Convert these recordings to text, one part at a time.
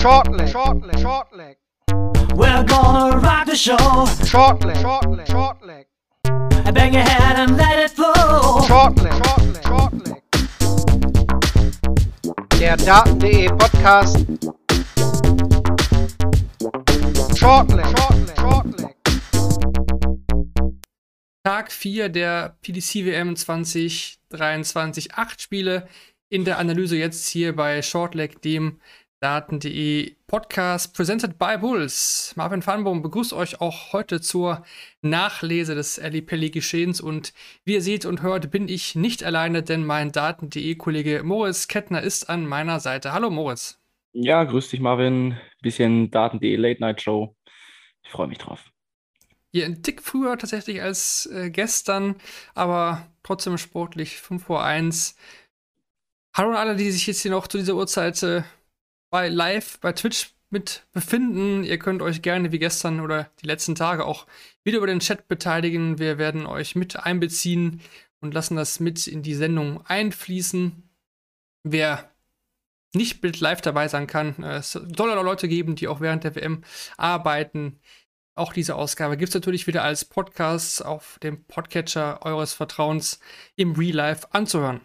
Short leg, short leg, short leg. We're gonna rock the show. Short leg, short leg, short leg. Bang your head and let it flow. Short leg, short leg, short leg. Der Daten.de Podcast. Short leg, short leg, short leg. Tag 4 der PDC WM 2023. Acht Spiele in der Analyse jetzt hier bei Shortleg, dem Daten.de Podcast, presented by Bulls. Marvin Farnbaum begrüßt euch auch heute zur Nachlese des Ali Pelli Geschehens und wie ihr seht und hört, bin ich nicht alleine, denn mein Daten.de Kollege Moritz Kettner ist an meiner Seite. Hallo Moritz. Ja, grüß dich Marvin. Bisschen Daten.de Late Night Show. Ich freue mich drauf. Hier ein Tick früher tatsächlich als äh, gestern, aber trotzdem sportlich 5 vor 1. Hallo an alle, die sich jetzt hier noch zu dieser Uhrzeit äh, bei live bei Twitch mit befinden. Ihr könnt euch gerne wie gestern oder die letzten Tage auch wieder über den Chat beteiligen. Wir werden euch mit einbeziehen und lassen das mit in die Sendung einfließen. Wer nicht mit live dabei sein kann, äh, es soll auch Leute geben, die auch während der WM arbeiten. Auch diese Ausgabe gibt es natürlich wieder als Podcast auf dem Podcatcher eures Vertrauens im Real Life anzuhören.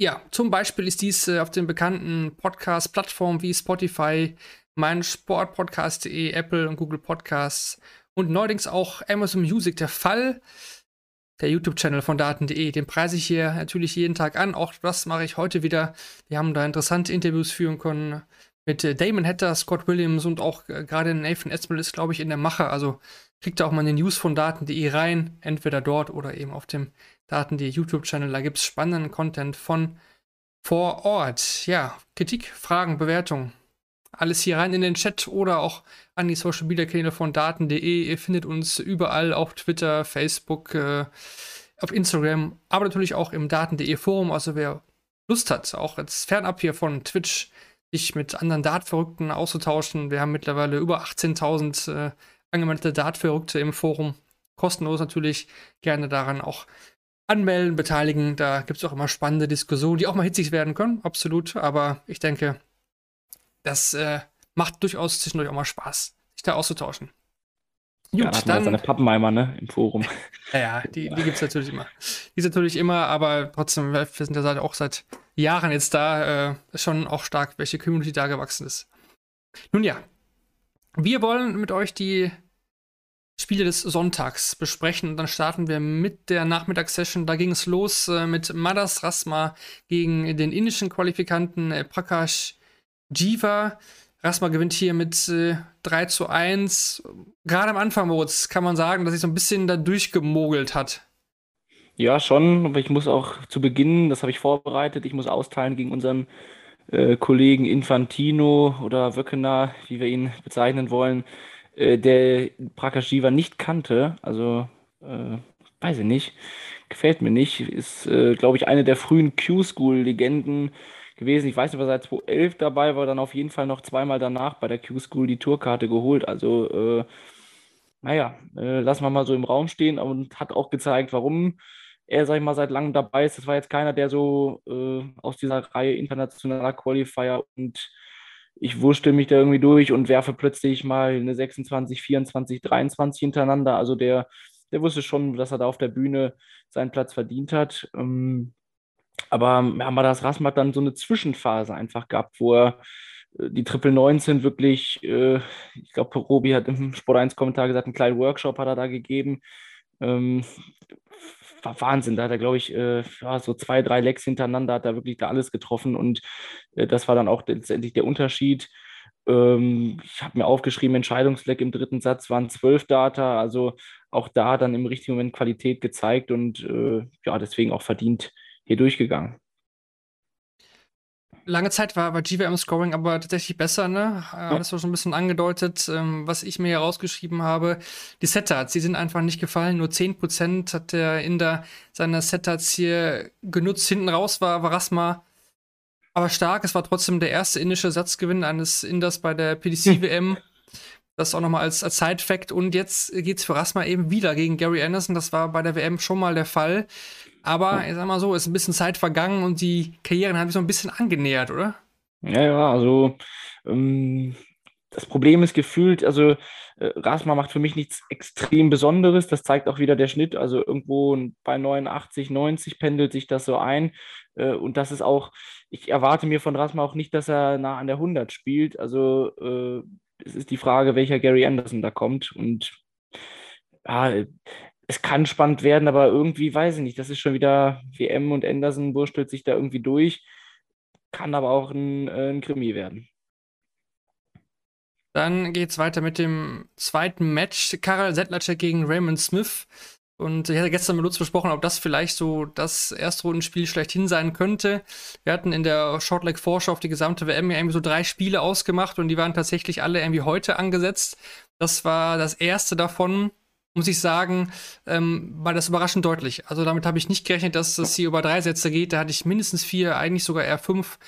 Ja, zum Beispiel ist dies äh, auf den bekannten Podcast-Plattformen wie Spotify, mein Sportpodcast.de, Apple und Google Podcasts und neuerdings auch Amazon Music der Fall. Der YouTube-Channel von Daten.de, den preise ich hier natürlich jeden Tag an. Auch das mache ich heute wieder. Wir haben da interessante Interviews führen können mit äh, Damon Hatter, Scott Williams und auch äh, gerade Nathan Esmel ist, glaube ich, in der Mache. Also kriegt da auch mal eine News von Daten.de rein, entweder dort oder eben auf dem Daten.de YouTube-Channel. Da gibt es spannenden Content von vor Ort. Ja, Kritik, Fragen, Bewertungen. Alles hier rein in den Chat oder auch an die Social Media Kanäle von Daten.de. Ihr findet uns überall auf Twitter, Facebook, äh, auf Instagram, aber natürlich auch im Daten.de Forum. Also wer Lust hat, auch jetzt fernab hier von Twitch, sich mit anderen Dart-Verrückten auszutauschen. Wir haben mittlerweile über 18.000 äh, angemeldete Dart-Verrückte im Forum. Kostenlos natürlich. Gerne daran auch anmelden, beteiligen. Da gibt es auch immer spannende Diskussionen, die auch mal hitzig werden können. Absolut. Aber ich denke, das äh, macht durchaus zwischendurch auch mal Spaß, sich da auszutauschen. Gut, ja, dann. Seine Pappenheimer, ne, im Forum. ja, die, die gibt es natürlich immer. Die ist natürlich immer, aber trotzdem, wir sind ja auch seit Jahren jetzt da, äh, schon auch stark, welche Community da gewachsen ist. Nun ja, wir wollen mit euch die Spiele des Sonntags besprechen und dann starten wir mit der Nachmittagssession. Da ging es los äh, mit Madas Rasma gegen den indischen Qualifikanten äh, Prakash Jiva. Rasma gewinnt hier mit äh, 3 zu 1. Gerade am Anfang, Moritz, kann man sagen, dass sich so ein bisschen da durchgemogelt hat. Ja, schon, aber ich muss auch zu Beginn, das habe ich vorbereitet, ich muss austeilen gegen unseren äh, Kollegen Infantino oder Wöckener, wie wir ihn bezeichnen wollen, äh, der Prakashiva nicht kannte. Also, äh, weiß ich nicht, gefällt mir nicht. Ist, äh, glaube ich, eine der frühen Q-School-Legenden gewesen. Ich weiß nicht, ob er seit 2011 dabei war, dann auf jeden Fall noch zweimal danach bei der Q-School die Tourkarte geholt. Also, äh, naja, äh, lassen wir mal so im Raum stehen und hat auch gezeigt, warum er, sag ich mal, seit langem dabei ist. Das war jetzt keiner, der so äh, aus dieser Reihe internationaler Qualifier und ich wurschtel mich da irgendwie durch und werfe plötzlich mal eine 26, 24, 23 hintereinander. Also der, der wusste schon, dass er da auf der Bühne seinen Platz verdient hat. Ähm, aber ja, das Rasmat dann so eine Zwischenphase einfach gehabt, wo er äh, die Triple 19 wirklich, äh, ich glaube, Robi hat im Sport 1 Kommentar gesagt, einen kleinen Workshop hat er da gegeben. Ähm, war Wahnsinn. Da hat er, glaube ich, äh, so zwei, drei Lecks hintereinander, hat er wirklich da alles getroffen und äh, das war dann auch letztendlich der Unterschied. Ähm, ich habe mir aufgeschrieben, Entscheidungsleck im dritten Satz waren zwölf Data, also auch da dann im richtigen Moment Qualität gezeigt und äh, ja, deswegen auch verdient hier durchgegangen lange Zeit war, war GWM Scoring aber tatsächlich besser, ne? Ja. Das war schon ein bisschen angedeutet, ähm, was ich mir hier rausgeschrieben habe. Die Setats, die sind einfach nicht gefallen. Nur 10% hat der Inder seiner Setats hier genutzt. Hinten raus war Varasma aber stark. Es war trotzdem der erste indische Satzgewinn eines Inders bei der PDC-WM. Das auch nochmal als, als Side-Fact. Und jetzt geht's für Rasma eben wieder gegen Gary Anderson. Das war bei der WM schon mal der Fall. Aber ich sag mal so, ist ein bisschen Zeit vergangen und die Karrieren haben sich so ein bisschen angenähert, oder? Ja, ja, also Ähm, das Problem ist gefühlt, also äh, Rasma macht für mich nichts extrem Besonderes. Das zeigt auch wieder der Schnitt. Also irgendwo bei 89, 90 pendelt sich das so ein. Äh, und das ist auch, ich erwarte mir von Rasma auch nicht, dass er nah an der 100 spielt. Also äh, es ist die Frage, welcher Gary Anderson da kommt. Und ja, es kann spannend werden, aber irgendwie weiß ich nicht. Das ist schon wieder WM und Anderson wurstelt sich da irgendwie durch. Kann aber auch ein, äh, ein Krimi werden. Dann geht es weiter mit dem zweiten Match. Karel Sedlacek gegen Raymond Smith. Und ich hatte gestern mit Lutz besprochen, ob das vielleicht so das Erstrundenspiel schlechthin sein könnte. Wir hatten in der Shortleg Vorschau auf die gesamte WM ja irgendwie so drei Spiele ausgemacht und die waren tatsächlich alle irgendwie heute angesetzt. Das war das erste davon, muss ich sagen, ähm, war das überraschend deutlich. Also damit habe ich nicht gerechnet, dass das hier über drei Sätze geht. Da hatte ich mindestens vier, eigentlich sogar eher fünf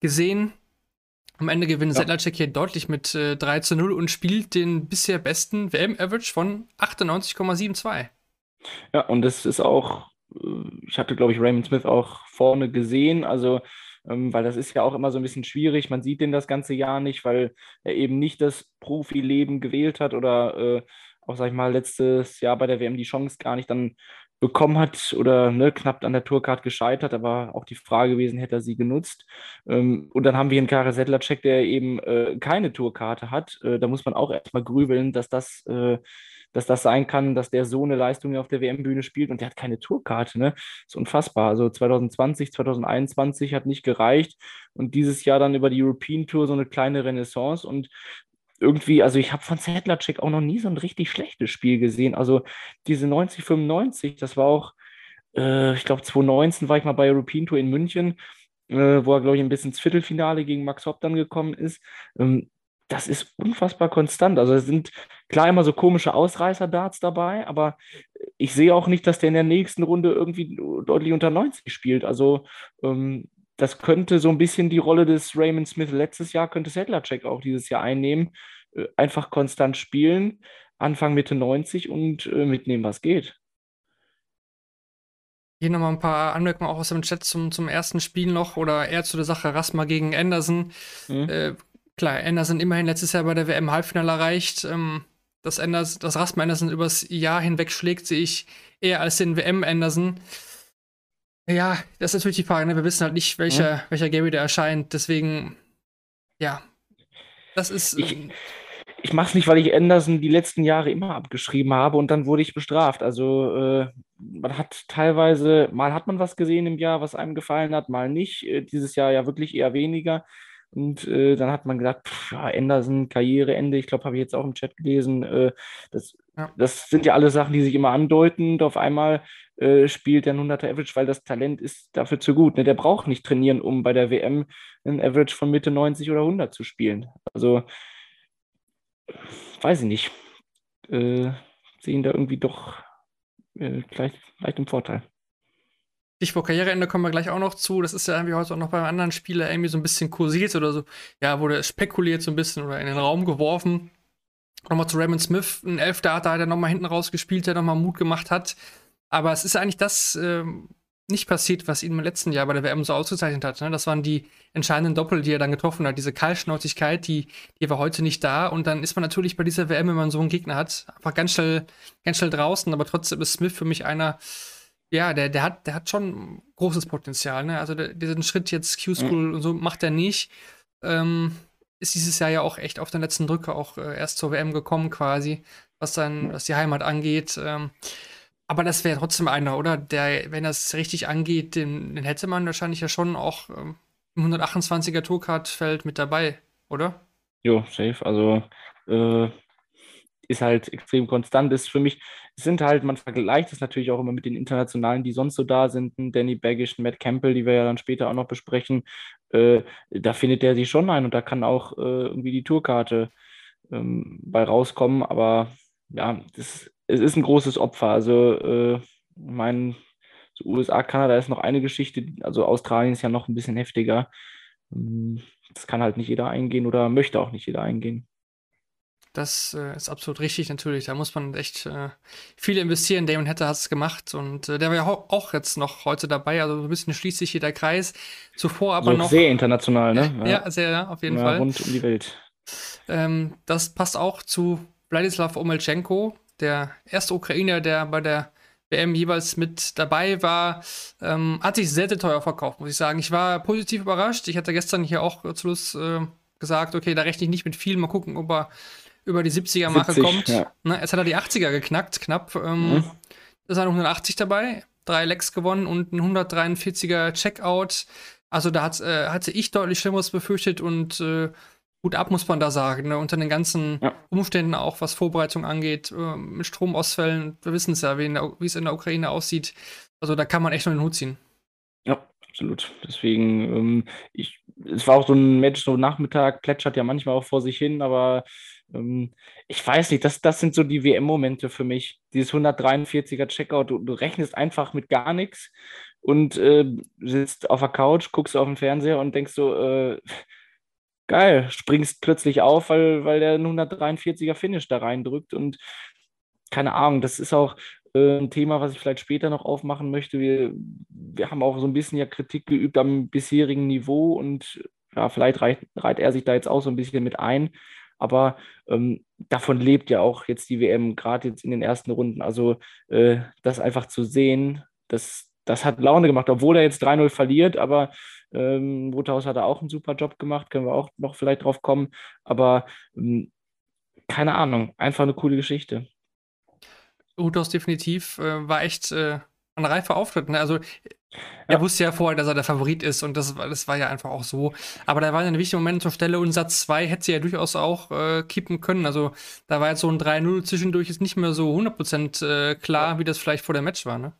gesehen. Am Ende gewinnt ja. Sedlacek hier deutlich mit äh, 3 zu 0 und spielt den bisher besten WM-Average von 98,72. Ja, und das ist auch, äh, ich hatte, glaube ich, Raymond Smith auch vorne gesehen, also ähm, weil das ist ja auch immer so ein bisschen schwierig. Man sieht den das ganze Jahr nicht, weil er eben nicht das Profileben gewählt hat oder äh, auch, sag ich mal, letztes Jahr bei der WM die Chance gar nicht dann bekommen hat oder ne, knapp an der Tourcard gescheitert, aber auch die Frage gewesen, hätte er sie genutzt. Ähm, und dann haben wir einen Karel Sedlacek, der eben äh, keine Tourkarte hat. Äh, da muss man auch erstmal grübeln, dass das, äh, dass das sein kann, dass der so eine Leistung auf der WM-Bühne spielt und der hat keine Tourkarte. Ne? Ist unfassbar. Also 2020, 2021 hat nicht gereicht und dieses Jahr dann über die European Tour so eine kleine Renaissance und irgendwie, also ich habe von Sedlacek auch noch nie so ein richtig schlechtes Spiel gesehen. Also diese 90, 95, das war auch, äh, ich glaube 2019 war ich mal bei European Tour in München, äh, wo er, glaube ich, ein bisschen ins Viertelfinale gegen Max Hopp dann gekommen ist. Ähm, das ist unfassbar konstant. Also es sind klar immer so komische Ausreißer-Darts dabei, aber ich sehe auch nicht, dass der in der nächsten Runde irgendwie deutlich unter 90 spielt. Also ähm, das könnte so ein bisschen die Rolle des Raymond Smith letztes Jahr, könnte Sedlacek auch dieses Jahr einnehmen. Äh, einfach konstant spielen, Anfang Mitte 90 und äh, mitnehmen, was geht. Hier nochmal ein paar Anmerkungen auch aus dem Chat zum, zum ersten Spiel noch oder eher zu der Sache Rasma gegen Anderson. Mhm. Äh, klar, Anderson immerhin letztes Jahr bei der WM Halbfinale erreicht. Ähm, dass, Anderson, dass Rasma Anderson übers Jahr hinweg schlägt, sehe ich eher als den WM Anderson. Ja, das ist natürlich die Frage. Ne? Wir wissen halt nicht, welcher, mhm. welcher Gary da erscheint. Deswegen, ja, das ist. Ich, ähm, ich mache es nicht, weil ich Anderson die letzten Jahre immer abgeschrieben habe und dann wurde ich bestraft. Also äh, man hat teilweise, mal hat man was gesehen im Jahr, was einem gefallen hat, mal nicht. Äh, dieses Jahr ja wirklich eher weniger. Und äh, dann hat man gesagt, pff, ja, Anderson, Karriereende, ich glaube, habe ich jetzt auch im Chat gelesen. Äh, das, ja. das sind ja alle Sachen, die sich immer andeuten. Und auf einmal äh, spielt der 100er Average, weil das Talent ist dafür zu gut. Ne? Der braucht nicht trainieren, um bei der WM ein Average von Mitte 90 oder 100 zu spielen. Also, weiß ich nicht. Äh, sehen da irgendwie doch äh, gleich, gleich im Vorteil. Stichwort Karriereende kommen wir gleich auch noch zu. Das ist ja irgendwie heute auch noch beim anderen Spieler irgendwie so ein bisschen kursiert oder so. Ja, wurde spekuliert so ein bisschen oder in den Raum geworfen. Nochmal zu Raymond Smith, ein Elfter hat er nochmal hinten rausgespielt, der nochmal Mut gemacht hat. Aber es ist eigentlich das äh, nicht passiert, was ihn im letzten Jahr bei der WM so ausgezeichnet hat. Ne? Das waren die entscheidenden Doppel, die er dann getroffen hat. Diese Kaltschnäuzigkeit, die, die war heute nicht da. Und dann ist man natürlich bei dieser WM, wenn man so einen Gegner hat, einfach ganz schnell, ganz schnell draußen. Aber trotzdem ist Smith für mich einer, ja, der, der, hat, der hat schon großes Potenzial. Ne? Also der, diesen Schritt jetzt Q-School mhm. und so macht er nicht. Ähm, ist dieses Jahr ja auch echt auf den letzten Drücker auch äh, erst zur WM gekommen quasi, was dann, was die Heimat angeht. Ähm, aber das wäre trotzdem einer, oder? Der, wenn das richtig angeht, den, den hätte man wahrscheinlich ja schon auch ähm, im 128er Tourcard-Feld mit dabei, oder? Jo, safe. Also äh, ist halt extrem konstant. Ist für mich, sind halt, man vergleicht es natürlich auch immer mit den Internationalen, die sonst so da sind. Danny Baggish, Matt Campbell, die wir ja dann später auch noch besprechen. Äh, da findet er sich schon ein und da kann auch äh, irgendwie die Tourkarte ähm, bei rauskommen. Aber ja, das, es ist ein großes Opfer. Also, äh, ich meine, so USA, Kanada ist noch eine Geschichte, also Australien ist ja noch ein bisschen heftiger. Ähm, das kann halt nicht jeder eingehen oder möchte auch nicht jeder eingehen. das äh, ist absolut richtig natürlich. Da muss man echt äh, viel investieren. Damon Hatter hat es gemacht und äh, der war ja auch jetzt noch heute dabei. Also so ein bisschen schließt sich hier der Kreis. Zuvor aber so noch. Sehr international, ne? Ja, sehr, ja, auf jeden Ja, Fall. Rund um die Welt. Ähm, das passt auch zu Wladislav Omelchenko, der erste Ukrainer, der bei der WM jeweils mit dabei war. Ähm, hat sich sehr, sehr teuer verkauft, muss ich sagen. Ich war positiv überrascht. Ich hatte gestern hier auch zu Schluss äh, gesagt, okay, da rechne ich nicht mit viel. Mal gucken, ob er über die 70er-Marke 70, kommt. ja. Na, jetzt hat er die 80er geknackt, knapp. Ähm, Mhm. Da sind 180 dabei, drei Lecks gewonnen und ein 143er Checkout. Also da hat, äh, hatte ich deutlich Schlimmeres befürchtet und äh, gut ab, muss man da sagen. Ne? Unter den ganzen Ja. Umständen auch, was Vorbereitung angeht, äh, mit Stromausfällen, wir wissen es ja, wie es in der Ukraine aussieht. Also da kann man echt nur den Hut ziehen. Ja, absolut. Deswegen, ähm, ich, es war auch so ein Match, so Nachmittag, plätschert ja manchmal auch vor sich hin, aber ähm, ich weiß nicht, das, das sind so die WM-Momente für mich. Dieses 143er Checkout, du, du rechnest einfach mit gar nichts und äh, sitzt auf der Couch, guckst auf den Fernseher und denkst so, äh, geil, springst plötzlich auf, weil, weil der einen 143er Finish da reindrückt und keine Ahnung, das ist auch äh, ein Thema, was ich vielleicht später noch aufmachen möchte. Wir, wir haben auch so ein bisschen ja Kritik geübt am bisherigen Niveau und ja, vielleicht reiht, reiht er sich da jetzt auch so ein bisschen mit ein. Aber ähm, davon lebt ja auch jetzt die WM, gerade jetzt in den ersten Runden. Also äh, das einfach zu sehen, das, das hat Laune gemacht, obwohl er jetzt 3-0 verliert, aber ähm, Wouthaus hat da auch einen super Job gemacht, können wir auch noch vielleicht drauf kommen. Aber ähm, keine Ahnung, einfach eine coole Geschichte. Utos definitiv äh, war echt äh, ein reifer Auftritt. Ne? Also er wusste ja vorher, dass er der Favorit ist und das, war- das war ja einfach auch so. Aber da waren ja wichtige Momente zur Stelle und Satz 2 hätte sie ja durchaus auch äh, kippen können. Also da war jetzt so ein 3-0 zwischendurch ist nicht mehr so 100% äh, klar, wie das vielleicht vor dem Match war. Ne?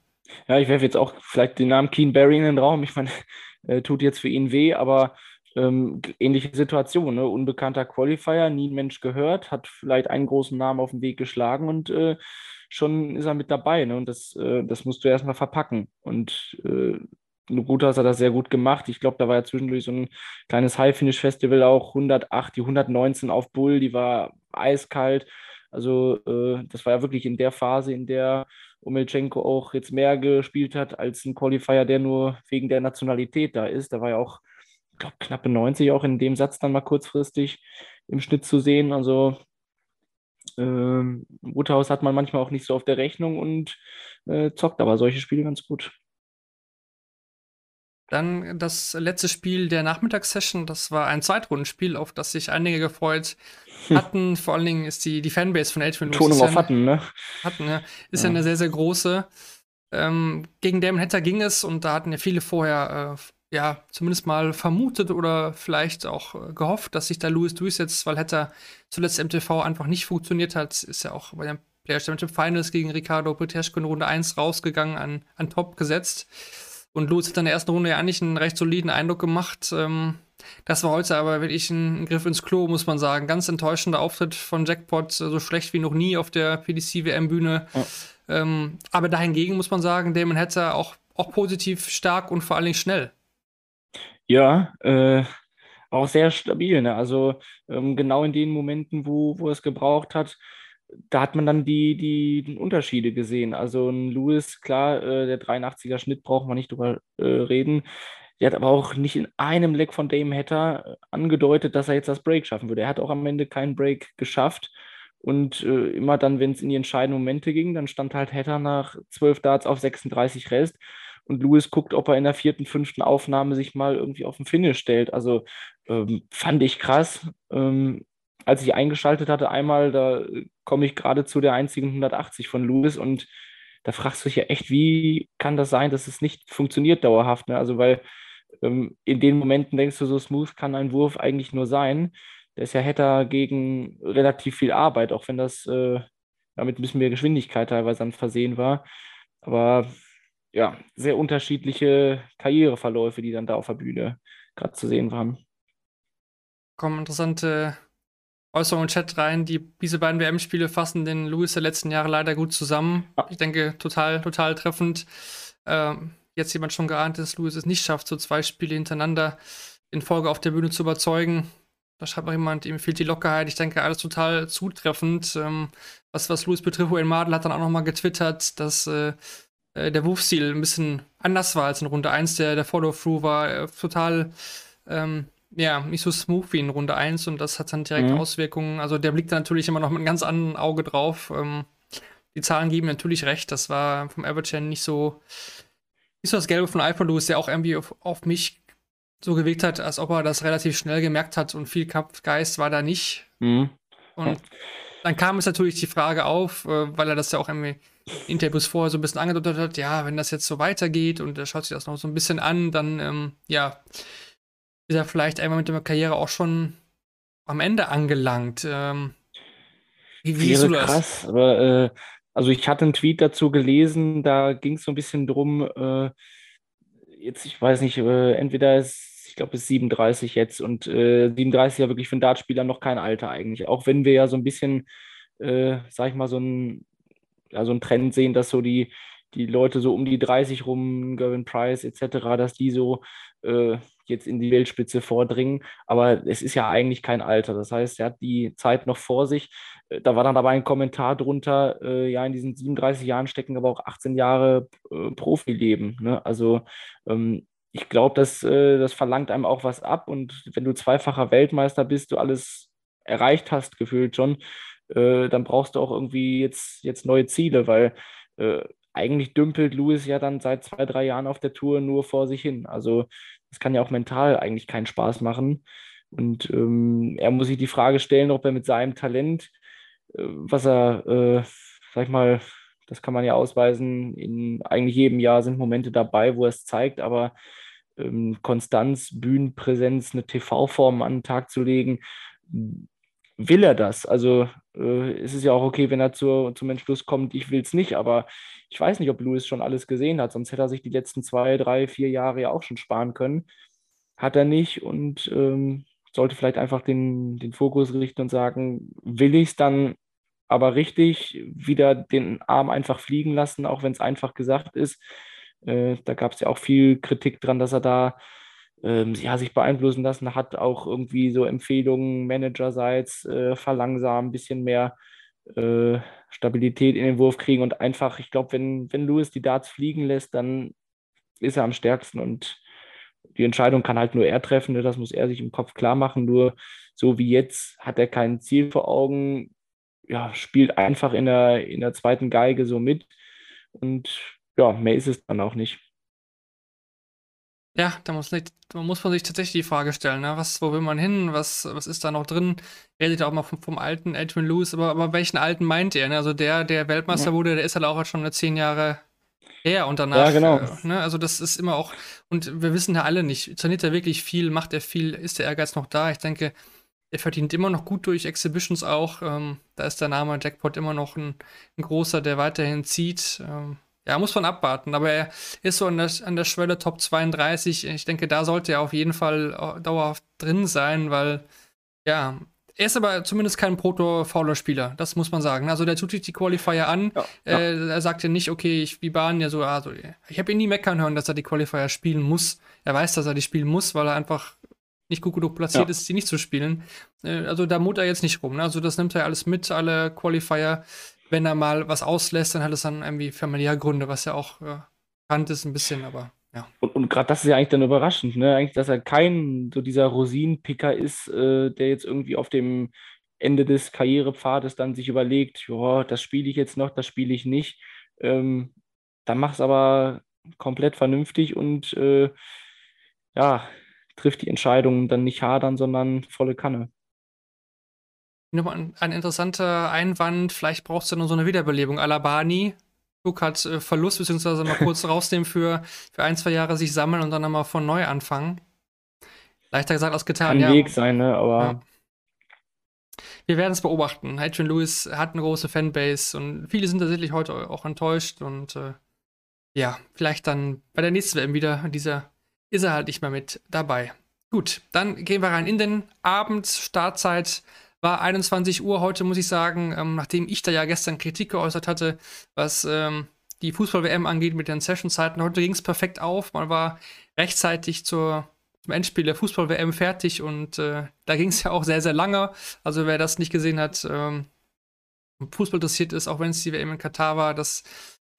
Ja, ich werfe jetzt auch vielleicht den Namen Keen Barry in den Raum. Ich meine, äh, tut jetzt für ihn weh, aber ähm, ähnliche Situation. Ne? Unbekannter Qualifier, nie ein Mensch gehört, hat vielleicht einen großen Namen auf den Weg geschlagen und äh, schon ist er mit dabei. Ne? Und das, äh, das musst du erstmal verpacken. Und äh, Nugutas hat das sehr gut gemacht. Ich glaube, da war ja zwischendurch so ein kleines High-Finish-Festival auch 108, die 119 auf Bull, die war eiskalt. Also äh, das war ja wirklich in der Phase, in der Omelchenko auch jetzt mehr gespielt hat als ein Qualifier, der nur wegen der Nationalität da ist. Da war ja auch, ich glaube, knappe 90 auch in dem Satz dann mal kurzfristig im Schnitt zu sehen. Also ähm, Woodhouse hat man manchmal auch nicht so auf der Rechnung und äh, zockt aber solche Spiele ganz gut. Dann das letzte Spiel der Nachmittagssession, das war ein Zweitrundenspiel, auf das sich einige gefreut hatten. Vor allen Dingen ist die, die Fanbase von ist ja auf hatten, ne? hatten, ja, ist ja. Ja. eine sehr, sehr große. Ähm, gegen Damon Hatter ging es und da hatten ja viele vorher, äh, ja, zumindest mal vermutet oder vielleicht auch äh, gehofft, dass sich da Lewis durchsetzt, weil Hatter zuletzt im TV einfach nicht funktioniert hat. Ist ja auch bei den Players Championship Finals gegen Ricardo Peteschko in Runde 1 rausgegangen, an, an Top gesetzt. Und Lewis hat in der ersten Runde ja eigentlich einen recht soliden Eindruck gemacht. Ähm, das war heute aber wirklich ein Griff ins Klo, muss man sagen. Ganz enttäuschender Auftritt von Jackpot, äh, so schlecht wie noch nie auf der PDC-WM-Bühne. Ja. Ähm, aber dahingegen muss man sagen, Damon Hatter auch, auch positiv stark und vor allen Dingen schnell. Ja, äh, auch sehr stabil. Ne? Also ähm, genau in den Momenten, wo, wo er es gebraucht hat, da hat man dann die, die Unterschiede gesehen. Also ein Lewis, klar, äh, der 83er Schnitt braucht man nicht drüber äh, reden. Der hat aber auch nicht in einem Leck von Dame Hatter äh, angedeutet, dass er jetzt das Break schaffen würde. Er hat auch am Ende keinen Break geschafft. Und äh, immer dann, wenn es in die entscheidenden Momente ging, dann stand halt Hatter nach 12 Darts auf 36 Rest. Und Lewis guckt, ob er in der vierten, fünften Aufnahme sich mal irgendwie auf den Finish stellt. Also ähm, fand ich krass. Ähm, als ich eingeschaltet hatte, einmal, da komme ich gerade zu der einzigen 180 von Lewis und da fragst du dich ja echt, wie kann das sein, dass es nicht funktioniert dauerhaft? Ne? Also, weil ähm, in den Momenten denkst du, so smooth kann ein Wurf eigentlich nur sein. Der ist ja Hatter gegen relativ viel Arbeit, auch wenn das äh, ja, mit ein bisschen mehr Geschwindigkeit teilweise dann versehen war. Aber ja, sehr unterschiedliche Karriereverläufe, die dann da auf der Bühne gerade zu sehen waren. Kommen interessante Äußerungen im Chat rein. Die, diese beiden WM-Spiele fassen den Lewis der letzten Jahre leider gut zusammen. Ich denke, total, total treffend. Ähm, jetzt jemand schon geahnt, dass Lewis es nicht schafft, so zwei Spiele hintereinander in Folge auf der Bühne zu überzeugen. da schreibt noch jemand, ihm fehlt die Lockerheit. Ich denke, alles total zutreffend. Ähm, was, was Louis betrifft, Wayne Mardell hat dann auch noch mal getwittert, dass äh, äh, der Wurfstil ein bisschen anders war als in Runde 1. Der, der Follow-Through war äh, total, ähm, ja, nicht so smooth wie in Runde 1 und das hat dann direkt Mhm. Auswirkungen. Also der blickt da natürlich immer noch mit einem ganz anderen Auge drauf. Ähm, die Zahlen geben natürlich recht. Das war vom her nicht so, nicht so das Gelbe von iPhone Louis, der auch irgendwie auf, auf mich so gewirkt hat, als ob er das relativ schnell gemerkt hat und viel Kampfgeist war da nicht. Mhm. Und dann kam es natürlich die Frage auf, äh, weil er das ja auch irgendwie in Interviews vorher so ein bisschen angedeutet hat, ja, wenn das jetzt so weitergeht und er schaut sich das noch so ein bisschen an, dann, ähm, ja, ist er vielleicht einmal mit der Karriere auch schon am Ende angelangt. Ähm, wie, wie siehst du das? krass, aber äh, also ich hatte einen Tweet dazu gelesen, da ging es so ein bisschen drum, äh, jetzt, ich weiß nicht, äh, entweder ist, ich glaube, es ist 37 jetzt und äh, 37 ist ja wirklich für einen Dartspieler noch kein Alter eigentlich. Auch wenn wir ja so ein bisschen, äh, sag ich mal, so ein, ja, so einen Trend sehen, dass so die, die Leute so um die 30 rum, Gervin Price etc., dass die so äh, jetzt in die Weltspitze vordringen. Aber es ist ja eigentlich kein Alter. Das heißt, er hat die Zeit noch vor sich. Äh, Da war dann aber ein Kommentar drunter, äh, ja, in diesen 37 Jahren stecken aber auch 18 Jahre äh, Profileben. Ne? Also ähm, ich glaube, das, äh, das verlangt einem auch was ab. Und wenn du zweifacher Weltmeister bist, du alles erreicht hast, gefühlt schon, äh, dann brauchst du auch irgendwie jetzt, jetzt neue Ziele, weil äh, eigentlich dümpelt Lewis ja dann seit zwei, drei Jahren auf der Tour nur vor sich hin. Also das kann ja auch mental eigentlich keinen Spaß machen. Und ähm, er muss sich die Frage stellen, ob er mit seinem Talent, äh, was er, äh, sag ich mal, das kann man ja ausweisen, in eigentlich jedem Jahr sind Momente dabei, wo er es zeigt, aber ähm, Konstanz, Bühnenpräsenz, eine TV-Form an den Tag zu legen, will er das? Also äh, es ist ja auch okay, wenn er zur, zum Entschluss kommt, ich will es nicht, aber ich weiß nicht, ob Lewis schon alles gesehen hat, sonst hätte er sich die letzten zwei, drei, vier Jahre ja auch schon sparen können. Hat er nicht und ähm, sollte vielleicht einfach den, den Fokus richten und sagen, will ich es dann aber richtig wieder den Arm einfach fliegen lassen, auch wenn es einfach gesagt ist. Äh, da gab es ja auch viel Kritik dran, dass er da ähm, ja, sich beeinflussen lassen hat, auch irgendwie so Empfehlungen managerseits äh, verlangsamen, ein bisschen mehr äh, Stabilität in den Wurf kriegen und einfach, ich glaube, wenn, wenn Lewis die Darts fliegen lässt, dann ist er am stärksten und die Entscheidung kann halt nur er treffen, ne? das muss er sich im Kopf klar machen, nur so wie jetzt hat er kein Ziel vor Augen, ja, spielt einfach in der, in der zweiten Geige so mit und ja, mehr ist es dann auch nicht. Ja, da muss, nicht, da muss man sich tatsächlich die Frage stellen, ne? was, wo will man hin, was, was ist da noch drin? Redet ja auch mal vom, vom alten Adrian Lewis, aber, aber welchen alten meint er? Ne? Also der, der Weltmeister Ja. wurde, der ist halt auch schon zehn Jahre her und danach. Ja, genau. Äh, ne? Also das ist immer auch, und wir wissen ja alle nicht, trainiert er wirklich viel, macht er viel, ist der Ehrgeiz noch da? Ich denke, er verdient immer noch gut durch Exhibitions auch. Ähm, da ist der Name Jackpot immer noch ein, ein großer, der weiterhin zieht. Ähm, ja, muss man abwarten, aber er ist so an der, an der Schwelle Top 32. Ich denke, da sollte er auf jeden Fall äh, dauerhaft drin sein, weil, ja, er ist aber zumindest kein Proto-Fauler-Spieler, das muss man sagen. Also der tut sich die Qualifier an. Ja, Äh, er sagt ja nicht, okay, ich, wie Bahn ja so, also ich habe ihn nie meckern hören, dass er die Qualifier spielen muss. Er weiß, dass er die spielen muss, weil er einfach nicht gut genug platziert Ja. ist, sie nicht zu spielen. Äh, also da mut er jetzt nicht rum. Ne? Also das nimmt er alles mit, alle Qualifier. Wenn er mal was auslässt, dann hat es dann irgendwie familiäre Gründe, was ja auch äh, bekannt ist ein bisschen, aber ja. Und, und gerade das ist ja eigentlich dann überraschend, ne? Eigentlich, dass er kein so dieser Rosinenpicker ist, äh, der jetzt irgendwie auf dem Ende des Karrierepfades dann sich überlegt, ja, das spiele ich jetzt noch, das spiele ich nicht. Ähm, dann es aber komplett vernünftig und äh, ja, trifft die Entscheidungen dann nicht hadern, sondern volle Kanne. Nochmal ein, ein interessanter Einwand, vielleicht brauchst du noch so eine Wiederbelebung. Alabani, hat äh, Verlust, beziehungsweise mal kurz rausnehmen für, für ein, zwei Jahre sich sammeln und dann nochmal von neu anfangen. Leichter gesagt als getan, Kann ja. Weg sein, ne? Aber Ja. Wir werden es beobachten. Adrian Lewis hat eine große Fanbase und viele sind tatsächlich heute auch enttäuscht und äh, ja, vielleicht dann bei der nächsten WM wieder. Dieser ist er halt nicht mehr mit dabei. Gut, dann gehen wir rein in den Abend. Startzeit war 21 Uhr heute, muss ich sagen, ähm, nachdem ich da ja gestern Kritik geäußert hatte, was ähm, die Fußball-WM angeht mit den Sessionzeiten. Heute ging es perfekt auf. Man war rechtzeitig zur zum Endspiel der Fußball-WM fertig und äh, da ging es ja auch sehr, sehr lange. Also wer das nicht gesehen hat, ähm, Fußball interessiert ist, auch wenn es die WM in Katar war, das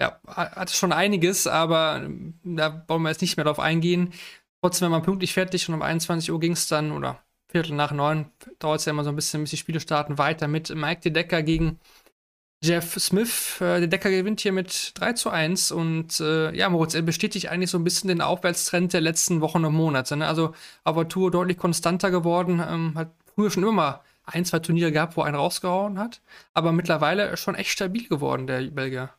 ja, hat schon einiges, aber ähm, da wollen wir jetzt nicht mehr drauf eingehen. Trotzdem, wenn man pünktlich fertig und um 21 Uhr ging es dann, oder Viertel nach neun, dauert es ja immer so ein bisschen, bis die Spiele starten, weiter mit Mike De Decker gegen Jeff Smith. Äh, De Decker gewinnt hier mit 3 zu 1 und äh, ja, Moritz, er bestätigt eigentlich so ein bisschen den Aufwärtstrend der letzten Wochen und Monate. Ne? Also Avatur deutlich konstanter geworden, ähm, hat früher schon immer mal ein, zwei Turniere gehabt, wo einen rausgehauen hat, aber mittlerweile schon echt stabil geworden, der Belgier.